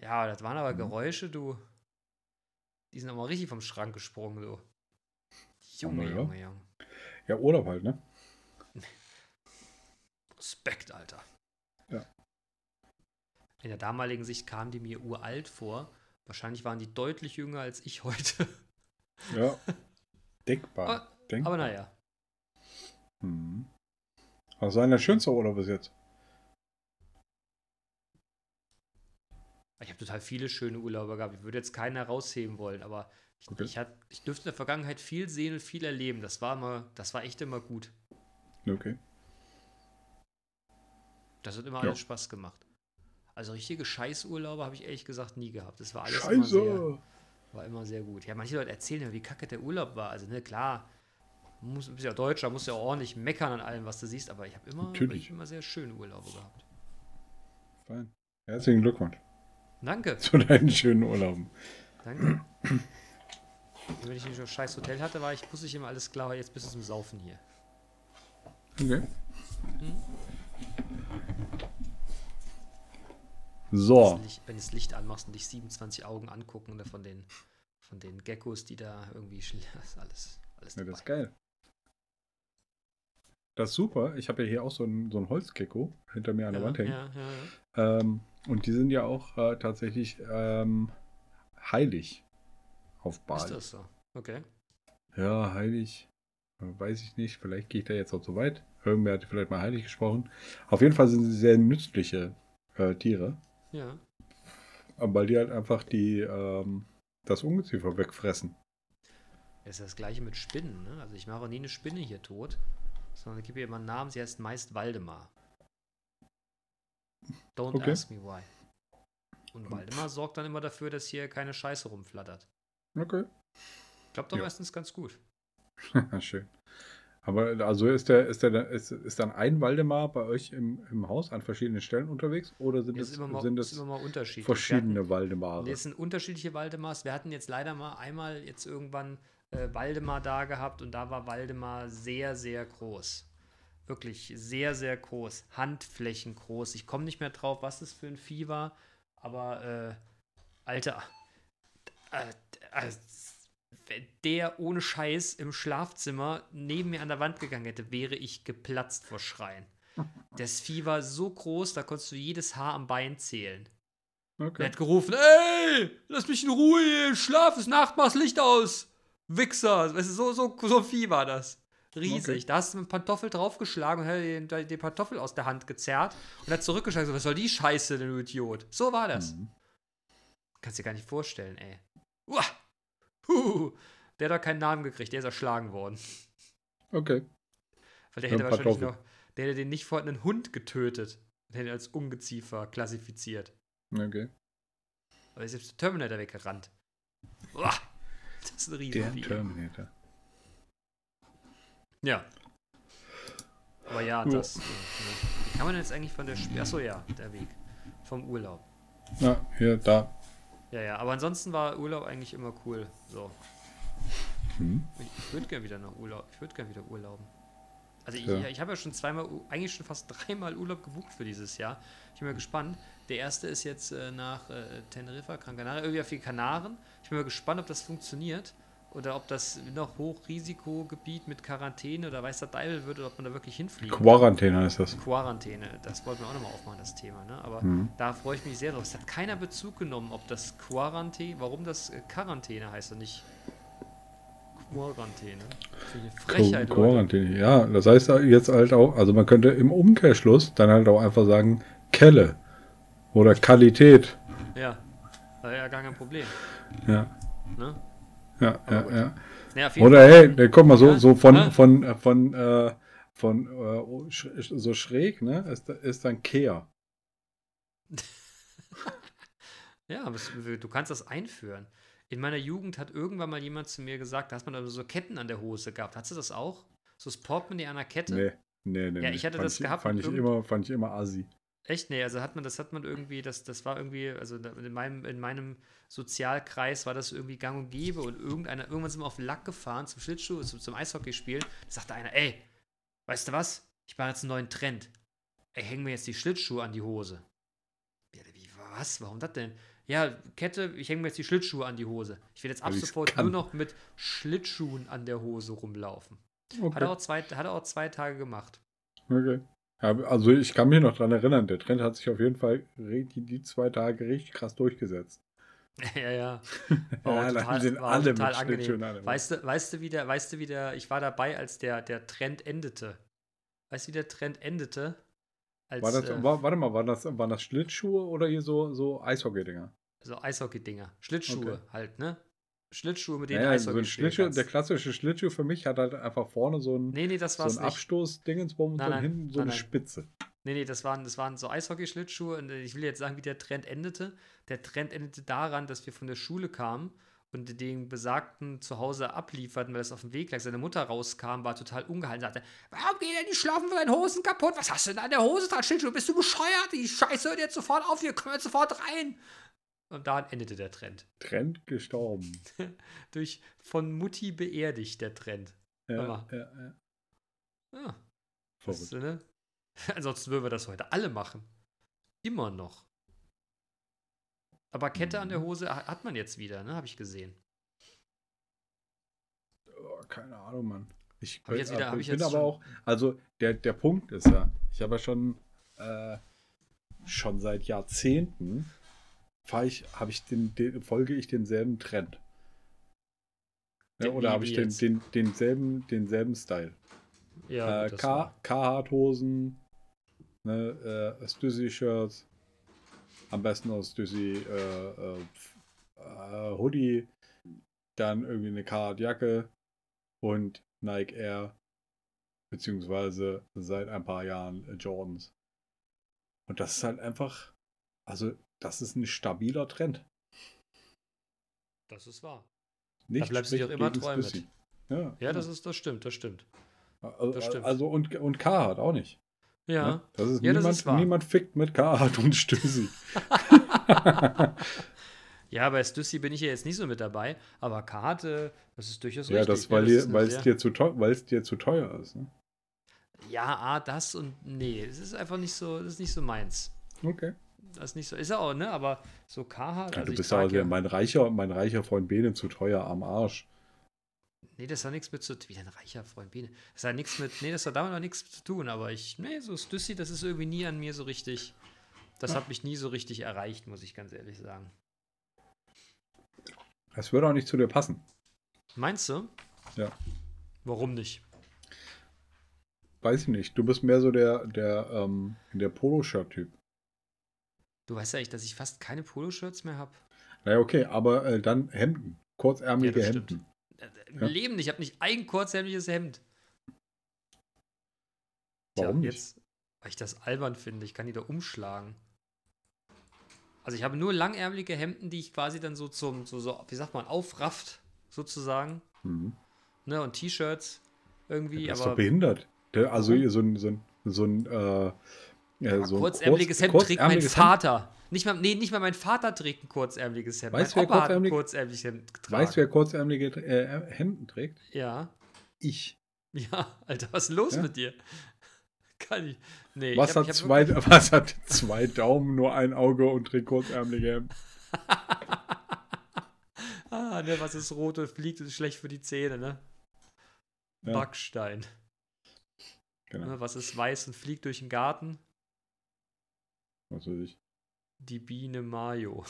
Ja, das waren aber Mhm. Geräusche, du. Die sind aber richtig vom Schrank gesprungen, du. Junge. Junge, Junge. Ja, Urlaub halt, ne? Respekt, Alter. In der damaligen Sicht kamen die mir uralt vor. Wahrscheinlich waren die deutlich jünger als ich heute. Ja. Denkbar. Aber- Denkbar. Aber naja. Mhm. Was war denn der schönste Urlaub bis jetzt? Ich habe total viele schöne Urlaube gehabt. Ich würde jetzt keinen herausheben wollen, aber ich, Okay. ich, hat, ich dürfte in der Vergangenheit viel sehen und viel erleben. Das war immer, das war echt immer gut. Okay. Das hat immer Ja. alles Spaß gemacht. Also richtige Scheißurlaube habe ich ehrlich gesagt nie gehabt. Das war alles immer sehr, Scheiße! war immer sehr gut. Ja, manche Leute erzählen ja, wie kacke der Urlaub war. Also, ne, klar, du muss, bist ja Deutscher, musst ja ordentlich meckern an allem, was du siehst, aber ich habe immer, Natürlich. ich immer sehr schöne Urlaube gehabt. Fein. Herzlichen Glückwunsch Danke, zu deinen schönen Urlauben. danke. Wenn ich nicht so ein scheiß Hotel hatte, war ich, wusste ich immer alles klar, jetzt bist du zum Saufen hier. Okay. So. Licht, wenn du das Licht anmachst und dich 27 Augen angucken ne, von den, von den Geckos, die da irgendwie das ist alles, alles Ja, dabei. das ist geil. Das ist super. Ich habe ja hier auch so ein, so ein Holzgecko hinter mir an der ja, Wand hängen. ja, ja, ja. Ähm, und die sind ja auch äh, tatsächlich ähm, heilig auf Ist Bali. das so? Okay. Ja, heilig. Weiß ich nicht. Vielleicht gehe ich da jetzt auch zu weit. Irgendwer hat vielleicht mal heilig gesprochen. Auf jeden Fall sind sie sehr nützliche äh, Tiere. Ja. Aber weil die halt einfach die, ähm, das Ungeziefer wegfressen. Das ist das gleiche mit Spinnen, ne? Also ich mache auch nie eine Spinne hier tot, sondern ich gebe ihr immer einen Namen, sie heißt meist Waldemar. Don't Okay. ask me why. Und Waldemar sorgt dann immer dafür, dass hier keine Scheiße rumflattert. Okay. Klappt doch Ja. meistens ganz gut. Schön. Aber also ist der, ist der, ist, ist dann ein Waldemar bei euch im, im Haus an verschiedenen Stellen unterwegs oder sind Das es, mal, sind es verschiedene Waldemare? hatten, nee, es sind unterschiedliche Waldemars. Wir hatten jetzt leider mal einmal jetzt irgendwann äh, Waldemar da gehabt und da war Waldemar sehr, sehr groß. Wirklich sehr, sehr groß. Handflächen groß. Ich komme nicht mehr drauf, was das für ein Vieh war, aber äh, Alter, äh, äh, der ohne Scheiß im Schlafzimmer neben mir an der Wand gegangen hätte, wäre ich geplatzt vor Schreien. Das Vieh war so groß, da konntest du jedes Haar am Bein zählen. Er Okay. hat gerufen, ey, lass mich in Ruhe schlaf, ist Nacht, mach's Licht aus. Wichser, weißt du, so, so, so ein Vieh war das. Riesig. Okay. Da hast du mit dem Pantoffel draufgeschlagen und hat den, den, den Pantoffel aus der Hand gezerrt und hat zurückgeschlagen, so, was soll die Scheiße, denn du Idiot? So war das. Mhm. Kannst dir gar nicht vorstellen, ey. Uah. Huh. Der hat doch keinen Namen gekriegt, der ist erschlagen worden. Okay. Weil der Ja, hätte ein wahrscheinlich noch, der hätte den nicht vorher einen Hund getötet und hätte ihn als Ungeziefer klassifiziert. Okay. Aber ist jetzt der Terminator weggerannt. Uah. Das ist ein Der Riesenvieh. Terminator. Ja. Aber ja, Ja. das. äh. Wie kann man jetzt eigentlich von der Spiel. Achso, ja, der Weg. Vom Urlaub. Na, hier, da. Ja, ja, aber ansonsten war Urlaub eigentlich immer cool. So. Mhm. Ich, ich würde gerne wieder nach Urlaub. Ich würde gerne wieder urlauben. Also ich, Ja. ich habe ja schon zweimal, eigentlich schon fast dreimal Urlaub gebucht für dieses Jahr. Ich bin mal gespannt. Der erste ist jetzt äh, nach äh, Teneriffa, Gran Canaria, irgendwie auf die Kanaren. Ich bin mal gespannt, ob das funktioniert. Oder ob das noch Hochrisikogebiet mit Quarantäne oder weiß der Deibel wird oder ob man da wirklich hinfliegt. Quarantäne heißt das. Quarantäne, das wollten wir auch nochmal aufmachen, das Thema. Ne? Aber Mhm. da freue ich mich sehr drauf. Es hat keiner Bezug genommen, ob das Quarantäne, warum das äh, Quarantäne heißt und nicht Quarantäne. Frechheit, Qu- Leute. Quarantäne. Ja, das heißt jetzt halt auch, also man könnte im Umkehrschluss dann halt auch einfach sagen Kelle oder Qualität. Ja, war ja gar kein Problem. Ja, Ne? Ja, ja, ja. Jeden Oder hey, guck mal, so, Ja, so von, ja. von, äh, von, äh, von, äh, oh, so schräg, ne, ist, ist dann Kehr. Ja, du kannst das einführen. In meiner Jugend hat irgendwann mal jemand zu mir gesagt, da hast man so Ketten an der Hose gehabt. Hast du das auch? So das Portemonnaie an der Kette? Nee, nee, nee. Ja, ich hatte das ich, gehabt Fand ich, irgend- immer, fand ich immer assi. Echt? Nee, also hat man, das hat man irgendwie, das, das war irgendwie, also in meinem, in meinem Sozialkreis war das irgendwie gang und gäbe und irgendeiner, irgendwann sind wir auf Lack gefahren zum Schlittschuh, zum, zum Eishockey spielen. Da sagte einer, ey, weißt du was? Ich mache jetzt einen neuen Trend. Ey, hängen mir jetzt die Schlittschuhe an die Hose. Ja, wie, was? Warum das denn? Ja, Kette, ich hänge mir jetzt die Schlittschuhe an die Hose. Ich will jetzt ab sofort nur noch mit Schlittschuhen an der Hose rumlaufen. Hat, er Okay. auch zwei, hat er auch zwei Tage gemacht. okay. Ja, also ich kann mich noch dran erinnern, der Trend hat sich auf jeden Fall die, zwei Tage richtig krass durchgesetzt. ja, ja. Ja, War total, sind war alle total angenehm. Der Weißt du, weißt du, wie der, weißt du, wie der, ich war dabei, als der, der Trend endete. Weißt du, wie der Trend endete? Als, War das, äh, war, warte mal, waren das, waren das Schlittschuhe oder hier so, so Eishockey-Dinger? So Eishockey-Dinger. Schlittschuhe Okay. halt, ne? Schlittschuhe, mit denen Naja, Eishockey so ein Schlittschuh, der klassische Schlittschuh für mich hat halt einfach vorne so ein, Nee, nee, das so war's ein nicht. Abstoß-Dingensbaum und Nein, dann nein, hinten so nein, eine. Spitze. Nee, nee, das waren, das waren so Eishockey-Schlittschuhe und ich will jetzt sagen, wie der Trend endete. Der Trend endete daran, dass wir von der Schule kamen und den Besagten zu Hause ablieferten, weil es auf dem Weg lag. Seine Mutter rauskam, war total ungehalten, sagte, warum gehen denn die Schlafen von deinen Hosen kaputt? Was hast du denn an der Hose dran? Schlittschuhe, bist du bescheuert? Die Scheiße hört jetzt sofort auf, wir kommen jetzt sofort rein. Und daran endete der Trend. Trend gestorben. Durch von Mutti beerdigt, der Trend. Ja, ja, ja. Verrückt. das, ne? Ansonsten würden wir das heute alle machen. Immer noch. Aber Kette an der Mhm. Hose ha- hat man jetzt wieder, ne? Habe ich gesehen. Oh, keine Ahnung, Mann. Ich, Hab ich jetzt wieder- aber hab ich bin jetzt aber schon- auch, also der, der Punkt ist ja, ich habe ja schon, äh, schon seit Jahrzehnten fahre ich, habe ich den, den, folge ich denselben Trend. Ja, Den- oder habe ich den, den, denselben, denselben Style. Ja, äh, Carhartt-Hosen, ne, äh, Stussy-Shirts, am besten aus Stussy äh, äh, Hoodie, dann irgendwie eine Carhartt-Jacke und Nike Air, beziehungsweise seit ein paar Jahren Jordans. Und das ist halt einfach, also das ist ein stabiler Trend. das ist wahr. Nicht bleibst du dir auch immer treu mit. Ja, Ja, das ist, das stimmt, das stimmt. also, das stimmt. Also und, und Carhartt auch nicht. Ja. Ne? Das ist Ja, das niemand, ist wahr. niemand fickt mit Carhartt und Stüssi. Ja, bei Stussy bin ich ja jetzt nicht so mit dabei, aber Karte, das ist durchaus ja, richtig. das, weil, ist dir, eine weil, es dir zu teuer, dir zu teuer ist. Ne? Ja, A, das und nee, es ist einfach nicht so, das ist nicht so meins. Okay. Das ist nicht so, ist er auch, ne? Aber so Carhartt, Ja, also du bist ja, mein reicher, mein reicher Freund Bene zu teuer am Arsch. Nee, das hat nichts mit zu Wie ein reicher Freund Bene. Das hat nichts mit. Nee, das hat damit noch nichts zu tun, aber ich. Nee, so Stüssi, das ist irgendwie nie an mir so richtig. Das hat mich nie so richtig erreicht, muss ich ganz ehrlich sagen. Das würde auch nicht zu dir passen. Meinst du? Ja. Warum nicht? Weiß ich nicht. Du bist mehr so der, der, ähm, der Poloshirt-Typ. Du weißt ja echt, dass ich fast keine Poloshirts mehr habe. Naja, okay, aber äh, dann Hemden. Kurzärmelige Ja, das. Hemden. Im Ja. Leben nicht. Ich habe nicht ein kurzärmliches Hemd. Warum nicht? Jetzt, weil ich das albern finde. Ich kann die da umschlagen. Also ich habe nur langärmelige Hemden, die ich quasi dann so zum, so, so wie sagt man, aufrafft, sozusagen. Mhm. Ne, und T-Shirts irgendwie, Das ist aber doch behindert. Der, also so ein, so ein, so ein, äh, ja, so kurzärmeliges kurz- Hemd trägt mein kurzärmeliges Hemd. Vater. Nicht mal, nee, nicht mal mein Vater trägt ein kurzärmeliges Hemd. Weißt mein du, wer Opa hat ein kurzärmelig- kurzärmeliges Hemd getragen. Weißt du, wer kurzärmelige äh, Hemden trägt? Ja. Ich. Ja, Alter, was ist los Ja? mit dir? Kann ich. Nee, Was, ich hab, hat ich zwei, was hat zwei Daumen, nur ein Auge und trägt kurzärmelige Hemden? Ah, ne, was ist rot und fliegt, ist schlecht für die Zähne, ne? Ja. Backstein. Genau. Ne, was ist weiß und fliegt durch den Garten? Was weiß ich. Die Biene Mayo.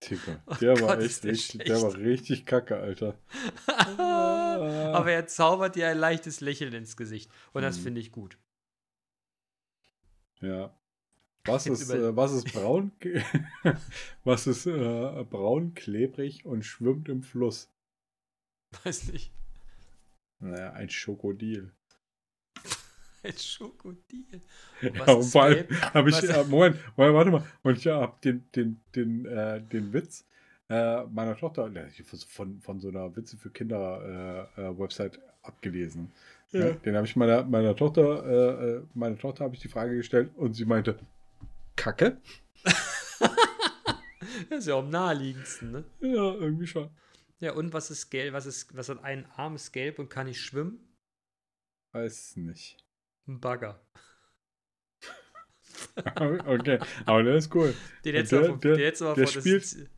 Ticker. Oh Der war Gott, echt der richtig, der war richtig kacke, Alter. Aber er zaubert dir ein leichtes Lächeln ins Gesicht. Und das Mhm. finde ich gut. Ja. Was ist, äh, was ist braun? was ist äh, braun, klebrig und schwimmt im Fluss? Weiß nicht. Naja, ein Schokodil. Ein Schokodil. Ja, und vor allem habe ich, äh, Moment, Moment, warte mal. Und ich habe den, den, den, äh, den Witz äh, meiner Tochter von, von so einer Witze für Kinder äh, äh, Website abgelesen. Ja. Ja, den habe ich meiner, meiner Tochter, äh, meiner Tochter habe ich die Frage gestellt und sie meinte, Kacke? Das ist ja am naheliegendsten, ne? Ja, irgendwie schon. Ja, und was ist gelb? Was, ist, was hat ein Arm ist gelb und kann nicht schwimmen? Weiß nicht. Ein Bagger. okay, aber der ist cool. Den jetzt der- aber, der- der, jetzt aber der von, das, spielt- ist,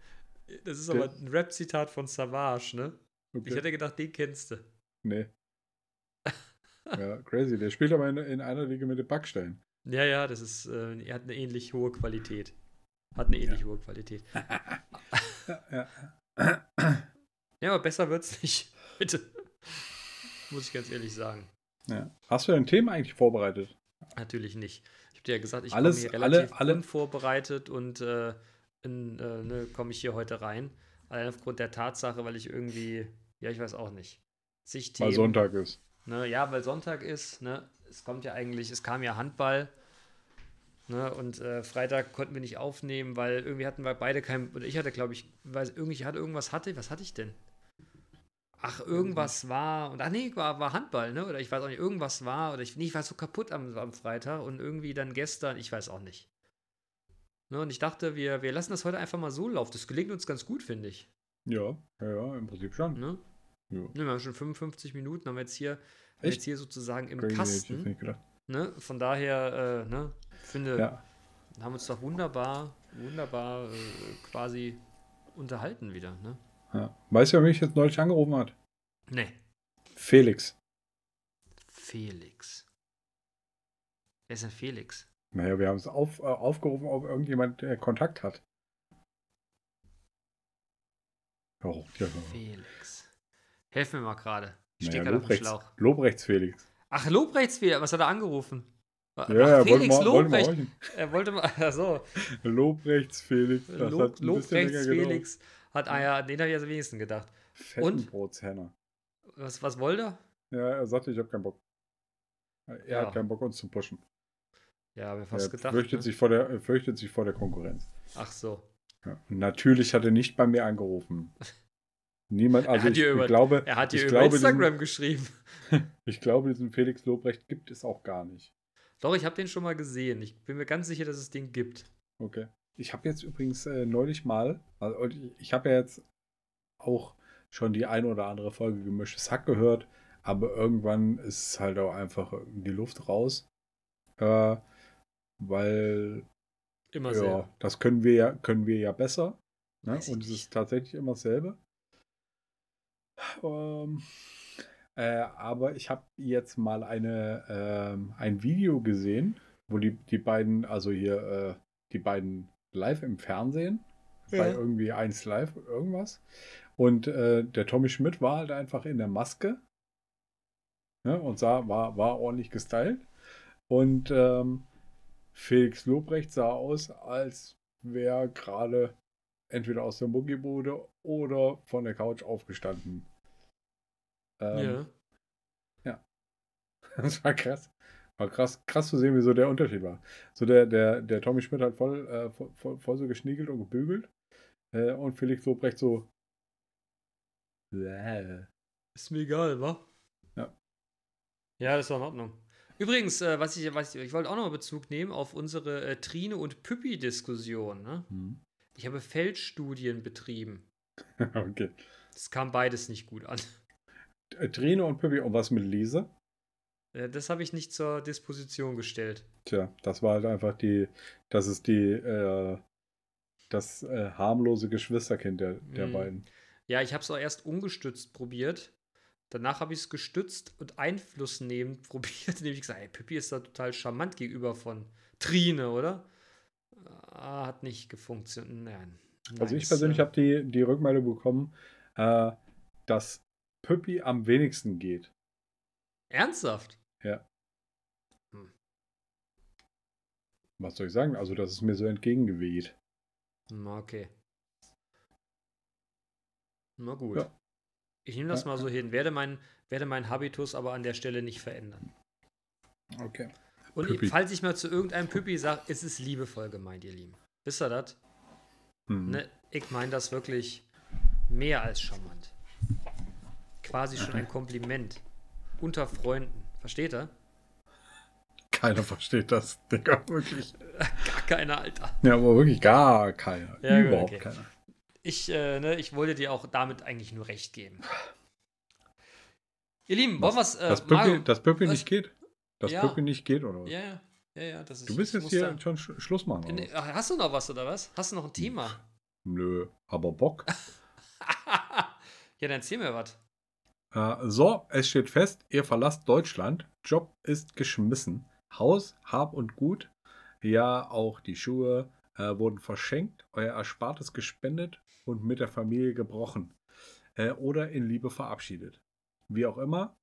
das ist aber ein Rap-Zitat von Savage, ne? Okay. Ich hätte gedacht, den kennst du. nee. Ja, crazy. Der spielt aber in, in einer Liga mit den Backsteinen. Ja, ja, das ist, äh, er hat eine ähnlich hohe Qualität. Hat eine ähnlich hohe Qualität. Ja, ja. Ja, aber besser wird's nicht. Bitte. Muss ich ganz ehrlich sagen. Ja. Hast du dein Thema eigentlich vorbereitet? Natürlich nicht. Ich habe dir ja gesagt, ich Alles- komme hier relativ alle- alle- unvorbereitet und äh, äh, ne, komme ich hier heute rein. Allein aufgrund der Tatsache, weil ich irgendwie, ja, ich weiß auch nicht. Sich Weil Sonntag ist. Ne, ja, weil Sonntag ist, ne? Es kommt ja eigentlich, es kam ja Handball. Ne, und äh, Freitag konnten wir nicht aufnehmen, weil irgendwie hatten wir beide kein. Oder ich hatte, glaube ich, weiß, irgendwie ich hatte irgendwas hatte. Was hatte ich denn? Ach, irgendwas war. Und ach nee, war, war Handball, ne? Oder ich weiß auch nicht, irgendwas war. Oder ich, nee, ich war so kaputt am, am Freitag und irgendwie dann gestern, ich weiß auch nicht. Ne, und ich dachte, wir, wir lassen das heute einfach mal so laufen. Das gelingt uns ganz gut, finde ich. Ja, ja, ja, im Prinzip schon. Ne? Ja. Ne, wir haben schon 55 Minuten, haben wir jetzt hier, Echt? jetzt hier sozusagen im Crazy, Kasten. Ne? Von daher, äh, ne, finde, Ja. haben uns doch wunderbar, wunderbar äh, quasi unterhalten wieder, ne? Ja. Weißt du, wer mich jetzt neulich angerufen hat? Ne, Felix. Felix. Wer ist denn Felix? Naja, wir haben es auf, äh, aufgerufen, ob irgendjemand äh, Kontakt hat. Oh, ja. Felix. Helf mir mal gerade. Ich Naja, stehe gerade auf dem Lobrechts, Schlauch. Lobrechts Felix. Ach, Lobrechts, was hat er angerufen? Ach, Ja, wollte Felix mal, wollte mal Lobrecht. horchen. Er wollte mal, achso, Lobrechts Felix. Das Lob, Lobrechts gedauert. Hat, ah ja, den habe ich also wenigstens gedacht. Fettenbrotshenner. Was, was wollte er? Ja, er sagte, ich habe keinen Bock. Er Ja. hat keinen Bock, uns zu pushen. Ja, mir fast er gedacht. fürchtet, Ne? sich vor der, er fürchtet sich vor der Konkurrenz. Ach so. Ja. Natürlich hat er nicht bei mir angerufen. Niemand, also hat ich, über- glaube, Er hat dir über glaube, Instagram geschrieben. Diesen, ich glaube, diesen Felix Lobrecht gibt es auch gar nicht. Doch, ich habe den schon mal gesehen. Ich bin mir ganz sicher, dass es den gibt. Okay. Ich habe jetzt übrigens äh, neulich mal, also ich, habe ja jetzt auch schon die ein oder andere Folge gemischtes Hack gehört, aber irgendwann ist halt auch einfach die Luft raus. Äh, weil Immer ja, sehr. das können wir ja, können wir ja besser. Ne? Und es ist tatsächlich immer dasselbe. Ähm, äh, aber ich habe jetzt mal eine, ähm, ein Video gesehen, wo die, die beiden, also hier, äh, die beiden live im Fernsehen, bei Ja. irgendwie 1 Live irgendwas. Und äh, der Tommy Schmidt war halt einfach in der Maske. Ne? Und sah, war, war ordentlich gestylt. Und ähm, Felix Lobrecht sah aus, als wäre gerade entweder aus der Muckibude oder von der Couch aufgestanden. Ähm, ja. Das war krass. War krass, krass zu sehen, wie so der Unterschied war. So der, der, der Tommy Schmidt hat voll, äh, voll, voll, voll so geschniegelt und gebügelt. Äh, und Felix Lobrecht so. Bäh. Ist mir egal, wa? Ja. Ja, das war in Ordnung. Übrigens, äh, was ich, was ich, ich wollte auch noch mal Bezug nehmen auf unsere äh, Trine- und Püppi-Diskussion. Ne? Hm. Ich habe Feldstudien betrieben. okay. Das kam beides nicht gut an. Äh, Trine und Pippi und was mit Lise? Äh, Das habe ich nicht zur Disposition gestellt. Tja, das war halt einfach die, das ist die, äh, das äh, harmlose Geschwisterkind der, der Mhm. beiden. Ja, ich habe es auch erst ungestützt probiert. Danach habe ich es gestützt und einflussnehmend probiert, indem ich gesagt hey, Pippi ist da total charmant gegenüber von Trine, oder? Ah, hat nicht gefunktioniert. Nein. Also ich persönlich habe die, die Rückmeldung bekommen, äh, dass Püppi am wenigsten geht. Ernsthaft? Was soll ich sagen? Also das ist mir so entgegengeweht. Hm, Okay. Na gut. Ja. Ich nehme das Ja, mal so hin. Werde meinen werde mein Habitus aber an der Stelle nicht verändern. Okay. Und Püppi. falls ich mal zu irgendeinem Püppi sage, es ist liebevoll gemeint, ihr Lieben. Wisst ihr das? Hm. Ne, ich meine das wirklich mehr als charmant. Quasi schon ein Kompliment. Unter Freunden. Versteht ihr? Keiner versteht das, Digga, wirklich. Gar keiner, Alter. Ja, aber wirklich gar keiner. Ja, Überhaupt okay. keiner. Ich, äh, ne, ich wollte dir auch damit eigentlich nur recht geben. Ihr Lieben, wollen wir es. Äh, Mario- dass Püppi was? nicht geht. Dass Ja. Püppi nicht geht, oder was? Ja, ja, ja, ja. Das ist, Du bist jetzt hier schon Sch Schluss machen. Ach, Hast du noch was oder was? Hast du noch ein Thema? Nö, aber Bock. ja, dann erzähl mir was. Äh, so, es steht fest, ihr verlasst Deutschland. Job ist geschmissen. Haus, Hab und Gut, ja auch die Schuhe äh, wurden verschenkt, euer Erspartes gespendet und mit der Familie gebrochen. Äh, oder in Liebe verabschiedet. Wie auch immer,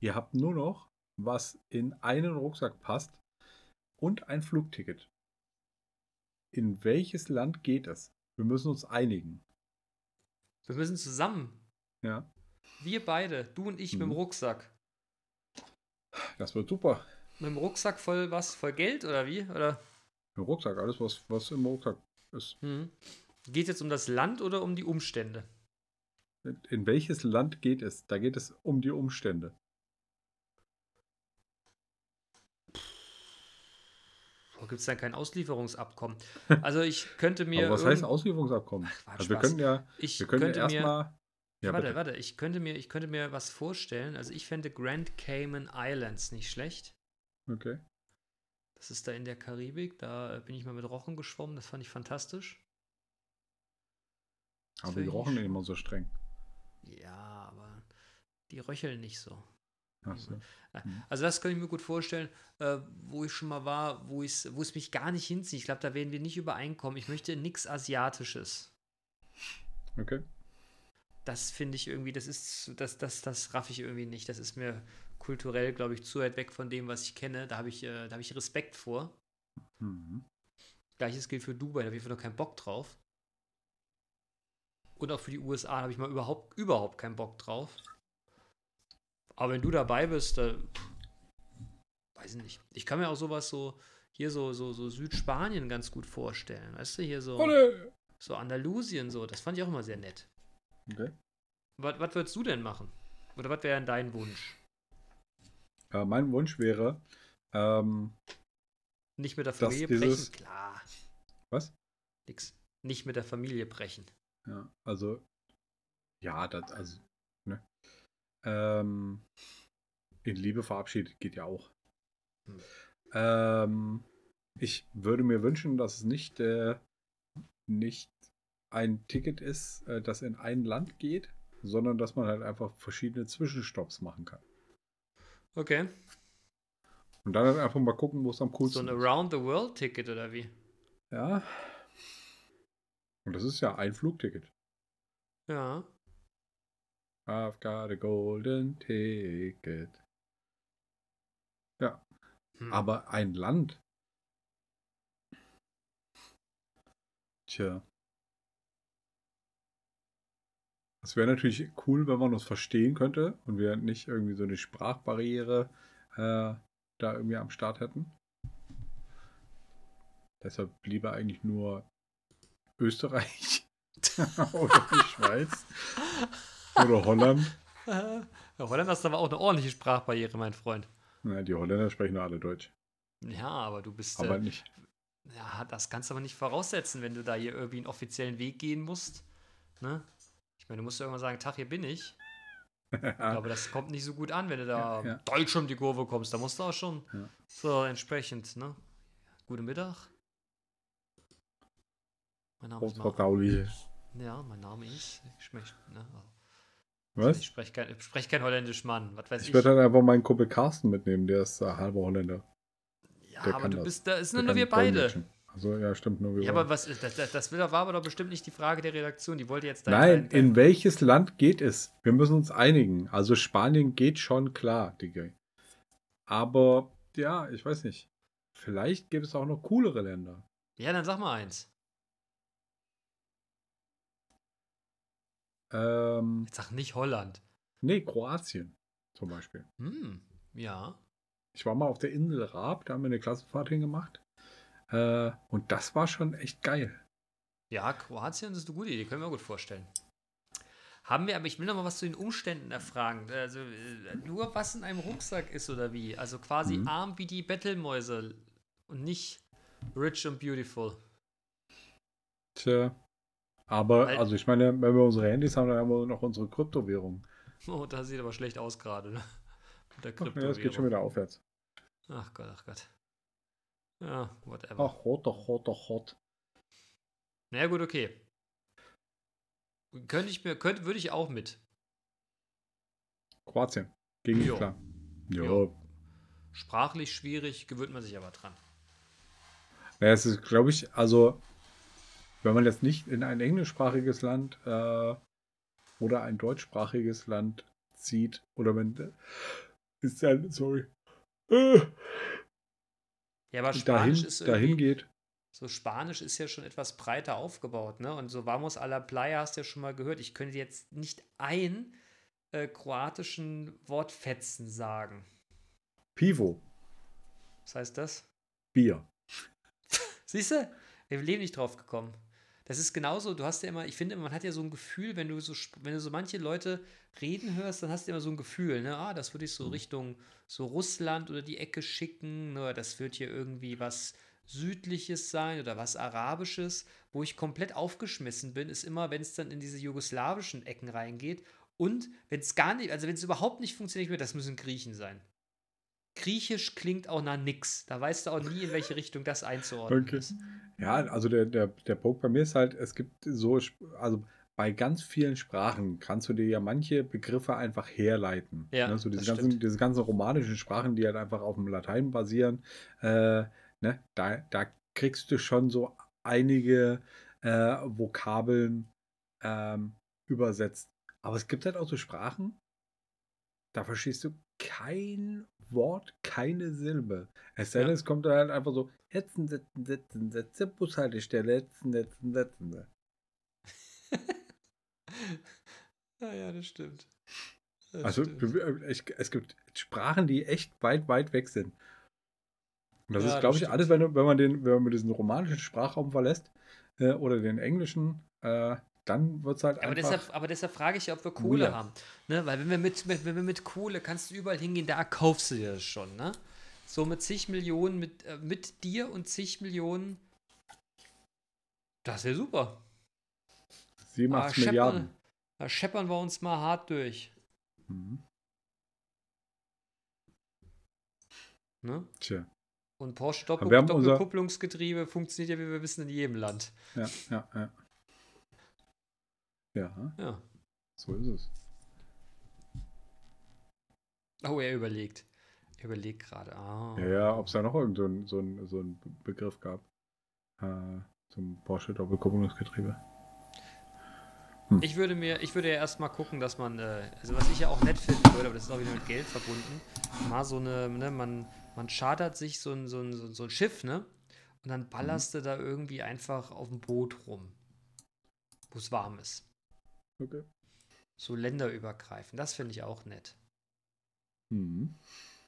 ihr habt nur noch, was in einen Rucksack passt und ein Flugticket. In welches Land geht es? Wir müssen uns einigen. Wir müssen zusammen. Ja. Wir beide, du und ich Mhm. mit dem Rucksack. Das wird super. Mit dem Rucksack voll was? Voll Geld oder wie? Oder? Im Rucksack, alles, was, was im Rucksack ist. Mhm. Geht jetzt um das Land oder um die Umstände? In welches Land geht es? Da geht es um die Umstände. Wo gibt es dann kein Auslieferungsabkommen? Also ich könnte mir. Aber was heißt Auslieferungsabkommen? Ach, also wir können ja, Ich wir können ja erstmal. Ja, warte, bitte. warte, ich könnte, mir, ich könnte mir was vorstellen. Also ich fände Grand Cayman Islands nicht schlecht. Okay. Das ist da in der Karibik. Da äh, bin ich mal mit Rochen geschwommen. Das fand ich fantastisch. Aber Finde die rochen immer so streng. Ja, aber die röcheln nicht so. Ach so. Mhm. Also das kann ich mir gut vorstellen, äh, wo ich schon mal war, wo, wo es mich gar nicht hinzieht. Ich glaube, da werden wir nicht übereinkommen. Ich möchte nichts Asiatisches. Okay. Das finde ich irgendwie, das ist, das, das, das raff ich irgendwie nicht. Das ist mir kulturell, glaube ich, zu weit weg von dem, was ich kenne. Da habe ich, äh, da habe ich Respekt vor. Mhm. Gleiches gilt für Dubai, da habe ich einfach noch keinen Bock drauf. Und auch für die USA habe ich mal überhaupt, überhaupt keinen Bock drauf. Aber wenn du dabei bist, äh, pff, weiß ich nicht. Ich kann mir auch sowas so, hier so, so, so Südspanien ganz gut vorstellen. Weißt du, hier so, Olle! so Andalusien, so. Das fand ich auch immer sehr nett. Okay. Was, was würdest du denn machen? Oder was wäre denn dein Wunsch? Äh, mein Wunsch wäre, ähm, Nicht mit der Familie dieses- brechen? Klar. was? Nix. Nicht mit der Familie brechen. Ja, also, ja, das, also, ne? Ähm, in Liebe verabschiedet geht ja auch. Hm. Ähm, ich würde mir wünschen, dass es nicht, äh, nicht ein Ticket ist, äh, das in ein Land geht, sondern dass man halt einfach verschiedene Zwischenstopps machen kann. Okay. Und dann halt einfach mal gucken, wo es am So coolsten ein ist. Around-the-World-Ticket oder wie? Ja. Und das ist ja ein Flugticket. Ja. I've got a golden ticket. Ja, Hm. aber ein Land. Tja. Es wäre natürlich cool, wenn man uns verstehen könnte und wir nicht irgendwie so eine Sprachbarriere äh, da irgendwie am Start hätten. Deshalb lieber eigentlich nur Österreich oder die Schweiz oder Holland. Ja, Holland hast aber auch eine ordentliche Sprachbarriere, mein Freund. Na, die Holländer sprechen nur alle Deutsch. Ja, aber du bist. Aber äh, nicht. ja, das kannst du aber nicht voraussetzen, wenn du da hier irgendwie einen offiziellen Weg gehen musst. Ne? Ich meine, du musst ja irgendwann sagen, Tag, hier bin ich. Aber das kommt nicht so gut an, wenn du da Ja, ja. Deutsch um die Kurve kommst. Da musst du auch schon Ja. so entsprechend, ne? Guten Mittag. Mein Name ist Marco. Ja, mein Name ist. Ich möchte, ne? Was? Ich spreche kein, sprech kein Holländisch, Mann. Was weiß ich. Ich werde dann einfach meinen Kumpel Carsten mitnehmen, der ist äh, halber Holländer. ja, der aber du das. bist, da ist Der nur, wir beide. dolmetschen. Also ja, stimmt, nur Ja, aber was, das, das, das war aber doch bestimmt nicht die Frage der Redaktion. Die wollte jetzt Nein, in welches Land geht es? Wir müssen uns einigen. Also Spanien geht schon klar, Digga. Aber ja, ich weiß nicht. Vielleicht gibt es auch noch coolere Länder. Ja, dann sag mal eins. Ähm, Jetzt sag nicht Holland. nee, Kroatien zum Beispiel. Hm, ja. Ich war mal auf der Insel Raab, da haben wir eine Klassenfahrt hingemacht. Äh, und das war schon echt geil. Ja, Kroatien ist eine gute Idee, können wir gut vorstellen. Haben wir, aber ich will noch mal was zu den Umständen erfragen. Also äh, nur was in einem Rucksack ist oder wie? Also quasi Mhm. arm wie die Bettelmäuse und nicht rich and beautiful. Tja. Aber, Weil- also ich meine, wenn wir unsere Handys haben, dann haben wir noch unsere Kryptowährung. Oh, das sieht aber schlecht aus gerade. Ne? Mit der Ach, ja, das geht Kryptowährung. schon wieder aufwärts. Ach Gott, ach Gott. Ja, whatever. Ach, hot, doch, hot, doch, hot. Na ja, gut, okay. Könnte ich mir, könnte, würde ich auch mit. Kroatien. Ging nicht Jo. klar. Jo. Jo. Sprachlich schwierig, gewöhnt man sich aber dran. Naja, es ist, glaube ich, also, wenn man jetzt nicht in ein englischsprachiges Land äh, oder ein deutschsprachiges Land zieht, oder wenn ist dann, sorry, äh, Ja, aber Spanisch dahin, ist dahin geht. So Spanisch ist ja schon etwas breiter aufgebaut, ne? Und so Vamos a la Playa hast du ja schon mal gehört. Ich könnte jetzt nicht ein äh, kroatischen Wortfetzen sagen. Pivo. Was heißt das? Bier. Siehst du? Wir leben nicht drauf gekommen. Das ist genauso, du hast ja immer, ich finde, man hat ja so ein Gefühl, wenn du so, wenn du so manche Leute reden hörst, dann hast du immer so ein Gefühl, ne, ah, das würde ich so Richtung so Russland oder die Ecke schicken, ne, das wird hier irgendwie was Südliches sein oder was Arabisches. Wo ich komplett aufgeschmissen bin, ist immer, wenn es dann in diese jugoslawischen Ecken reingeht und wenn es gar nicht, also wenn es überhaupt nicht funktioniert mehr, das müssen Griechen sein. Griechisch klingt auch nach nix. Da weißt du auch nie, in welche Richtung das einzuordnen Okay. ist. Ja, also der, der, der Punkt bei mir ist halt, es gibt so, also bei ganz vielen Sprachen kannst du dir ja manche Begriffe einfach herleiten. Ja, ne? so diese ganzen, diese ganzen romanischen Sprachen, die halt einfach auf dem Latein basieren, äh, ne? da, da kriegst du schon so einige äh, Vokabeln ähm, übersetzt. Aber es gibt halt auch so Sprachen, da verstehst du kein Wort, keine Silbe. Es sei denn, es kommt dann halt einfach so, setzen, setzen, setzen, setzen, Bushaltestelle, setzen, setzen, setzen. Ja, ja, das stimmt. Das Also stimmt. äh, es gibt Sprachen, die echt weit, weit weg sind. Und das Ja, ist, glaube ich, stimmt. alles, wenn, wenn, man den, wenn man diesen romanischen Sprachraum verlässt äh, oder den englischen, äh, dann wird es halt Aber einfach. deshalb, aber deshalb frage ich ja, ob wir Kohle weird. haben. Ne? Weil wenn wir, mit, mit, wenn wir mit Kohle kannst du überall hingehen, da kaufst du dir das schon. Ne? So mit zig Millionen, mit, äh, mit dir und zig Millionen, das wäre super. 87 scheppern, Milliarden. da scheppern wir uns mal hart durch. Mhm. Ne? Tja, Und Porsche Doppel haben unser- Doppelkupplungsgetriebe funktioniert ja, wie wir wissen, in jedem Land. ja, ja, ja. Ja, Ja. so ist es. Oh, er überlegt. Er überlegt gerade. Ah. Ja, ja, ob es da noch irgend so einen so so einen Begriff gab. Äh, zum Porsche Doppelkupplungsgetriebe. Ich würde mir, ich würde ja erstmal gucken, dass man, äh, also was ich ja auch nett finden würde, aber das ist auch wieder mit Geld verbunden, mal so eine, ne, man, man chartert sich so ein, so ein, so ein- Schiff, ne? Und dann ballerst du da irgendwie einfach auf dem Boot rum, wo es warm ist. Okay. So länderübergreifend. Das finde ich auch nett. Mhm.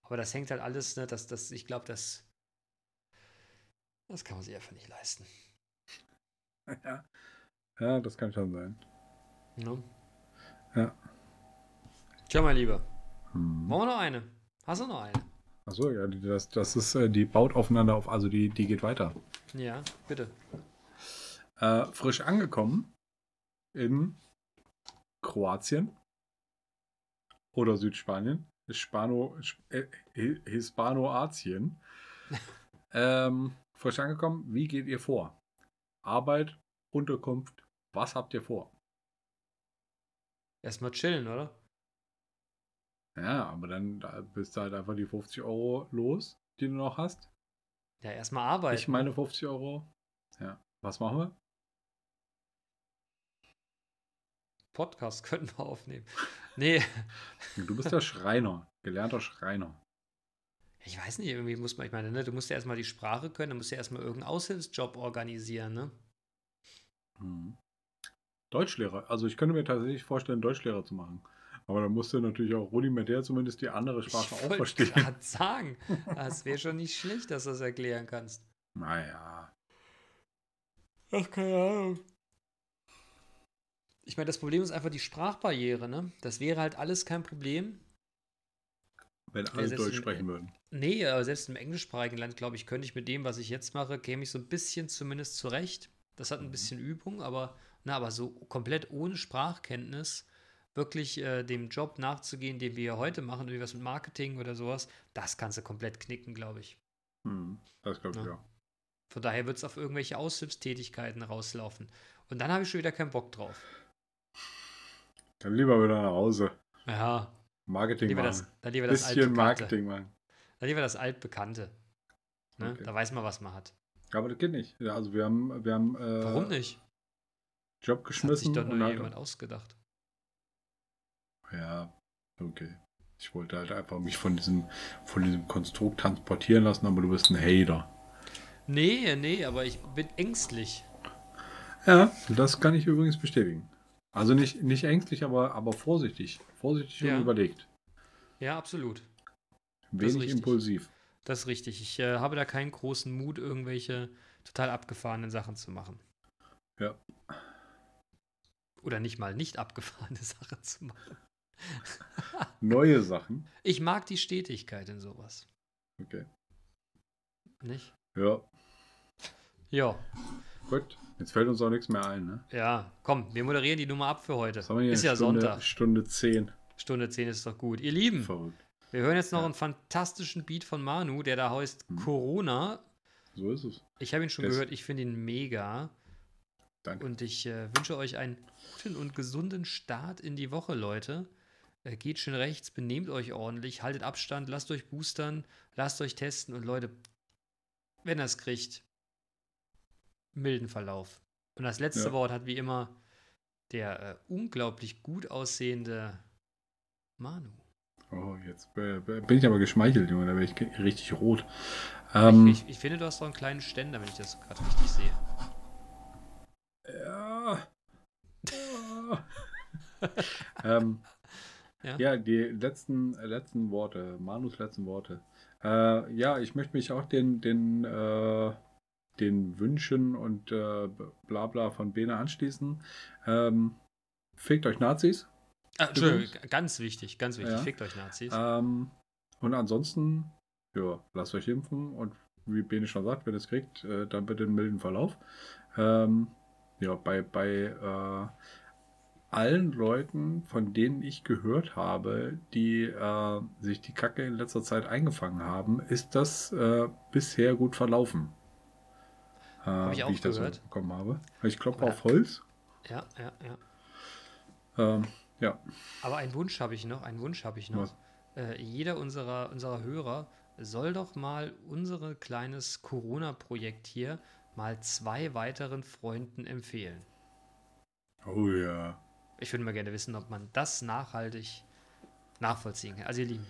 Aber das hängt halt alles, ne, das, das, ich glaube, das, das kann man sich einfach nicht leisten. Ja. ja, das kann schon sein. Ne? Ja. Tja, mein Lieber. Mhm. Wollen wir noch eine? Hast du noch eine? Achso, ja, die, das, das ist, äh, die baut aufeinander auf, also die, die geht weiter. Ja, bitte. Äh, frisch angekommen in Kroatien oder Südspanien, Hispano, äh, Hi- Hispanoatien. ähm, frisch angekommen, wie geht ihr vor? Arbeit, Unterkunft, was habt ihr vor? Erstmal chillen, oder? Ja, aber dann da bist du halt einfach die 50 Euro los, die du noch hast. Ja, erstmal arbeiten. Ich meine 50 Euro. Ja. Was machen wir? Podcast könnten wir aufnehmen. Nee, Du bist der Schreiner, gelernter Schreiner. ich weiß nicht, irgendwie muss man, ich meine, ne, du musst ja erstmal die Sprache können, dann musst du ja erstmal irgendeinen Aushilfsjob organisieren, ne? Mhm. Deutschlehrer. Also ich könnte mir tatsächlich vorstellen, Deutschlehrer zu machen. Aber dann musst du natürlich auch rudimentär zumindest die andere Sprache auch wollte verstehen. gerade sagen, das wäre schon nicht schlecht, dass du das erklären kannst. Naja. Ach, keine Ahnung. Ich meine, das Problem ist einfach die Sprachbarriere, ne? Das wäre halt alles kein Problem. Wenn alle Deutsch in- sprechen würden. Nee, aber selbst im englischsprachigen Land, glaube ich, könnte ich mit dem, was ich jetzt mache, käme ich so ein bisschen zumindest zurecht. Das hat ein bisschen Übung, aber, na, aber so komplett ohne Sprachkenntnis wirklich äh, dem Job nachzugehen, den wir heute machen, wie was mit Marketing oder sowas, das kannst du komplett knicken, glaube ich. Mhm. Das glaube ich Ja. auch. Von daher wird es auf irgendwelche Aushilfstätigkeiten rauslaufen. Und dann habe ich schon wieder keinen Bock drauf. Dann lieber wieder nach Hause. Ja, Marketing lieber machen. das, dann lieber das Bisschen Altbekannte. Marketing machen. Dann lieber das Altbekannte. Ne? Okay. Da weiß man, was man hat. Aber das geht nicht. Ja, also wir haben, wir haben äh, Warum nicht? Job Das hat sich geschmissen. doch nur jemand ausgedacht. Ja, okay. Ich wollte halt einfach mich von diesem, von diesem Konstrukt transportieren lassen, aber du bist ein Hater. Nee, nee, aber ich bin ängstlich. Ja, das kann ich übrigens bestätigen. Also nicht, nicht ängstlich, aber, aber vorsichtig. Vorsichtig Ja. und überlegt. Ja, absolut. Wenig richtig. impulsiv. Das ist richtig. Ich äh, habe da keinen großen Mut, irgendwelche total abgefahrenen Sachen zu machen. Ja. Oder nicht mal nicht abgefahrene Sachen zu machen. Neue Sachen. Ich mag die Stetigkeit in sowas. Okay. Nicht? Ja, Ja. gut. Jetzt fällt uns auch nichts mehr ein, ne? Ja, komm, wir moderieren die Nummer ab für heute. Ist ja Stunde, Sonntag. Stunde 10. Stunde 10 ist doch gut. Ihr Lieben, Verrückt. wir hören jetzt noch Ja. einen fantastischen Beat von Manu, der da heißt Hm. Corona. So ist es. Ich habe ihn schon Das- gehört, ich finde ihn mega. Danke. Und ich äh, wünsche euch einen guten und gesunden Start in die Woche, Leute. Äh, geht schön rechts, benehmt euch ordentlich, haltet Abstand, lasst euch boostern, lasst euch testen und Leute, wenn ihr es kriegt, milden Verlauf. Und das letzte Ja. Wort hat wie immer der äh, unglaublich gut aussehende Manu. Oh, jetzt äh, bin ich aber geschmeichelt, Junge. Da bin ich richtig rot. Ähm, ich, ich, ich finde, du hast doch einen kleinen Ständer, wenn ich das gerade richtig sehe. ähm, Ja? ja. die letzten, letzten Worte, Manus letzten Worte. Äh, ja, ich möchte mich auch den, den, äh, den Wünschen und äh, bla bla von Bene anschließen. Ähm, fickt euch Nazis. Ah, Entschuldigung, ganz wichtig, ganz wichtig. Ja. Fickt euch Nazis. Ähm, und ansonsten, ja, lasst euch impfen und wie Bene schon sagt, wenn ihr es kriegt, äh, dann bitte einen milden Verlauf. Ähm, ja, bei, bei äh, allen Leuten, von denen ich gehört habe, die äh, sich die Kacke in letzter Zeit eingefangen haben, ist das äh, bisher gut verlaufen. Äh, Hab ich auch wie ich das so gehört. bekommen habe. Ich klopfe auf Holz. ja, ja, ja. Ähm, ja, Aber einen Wunsch habe ich noch, einen Wunsch habe ich noch. Äh, jeder unserer, unserer Hörer soll doch mal unser kleines Corona-Projekt hier mal zwei weiteren Freunden empfehlen. oh ja. Ich würde mal gerne wissen, ob man das nachhaltig nachvollziehen kann. Also ihr Lieben,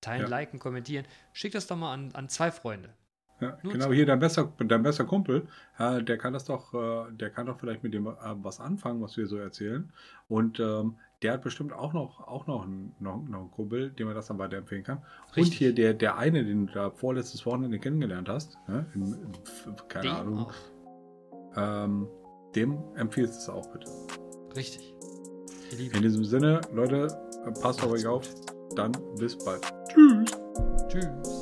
teilen, Ja. liken, kommentieren. Schickt das doch mal an, an zwei Freunde. Ja, genau, hier dein bester, dein bester Kumpel, äh, der kann das doch, äh, der kann doch vielleicht mit dem äh, was anfangen, was wir so erzählen. Und ähm, der hat bestimmt auch noch, auch noch einen, noch, noch einen Kumpel, dem er das dann weiterempfehlen kann. Und Richtig. hier der, der eine, den du da vorletztes Wochenende kennengelernt hast, ne, im, im, keine Dem Ahnung, ähm, dem empfiehlst du es auch bitte. Richtig. In diesem Sinne, Leute, passt auf euch auf. Dann bis bald. Tschüss. tschüss.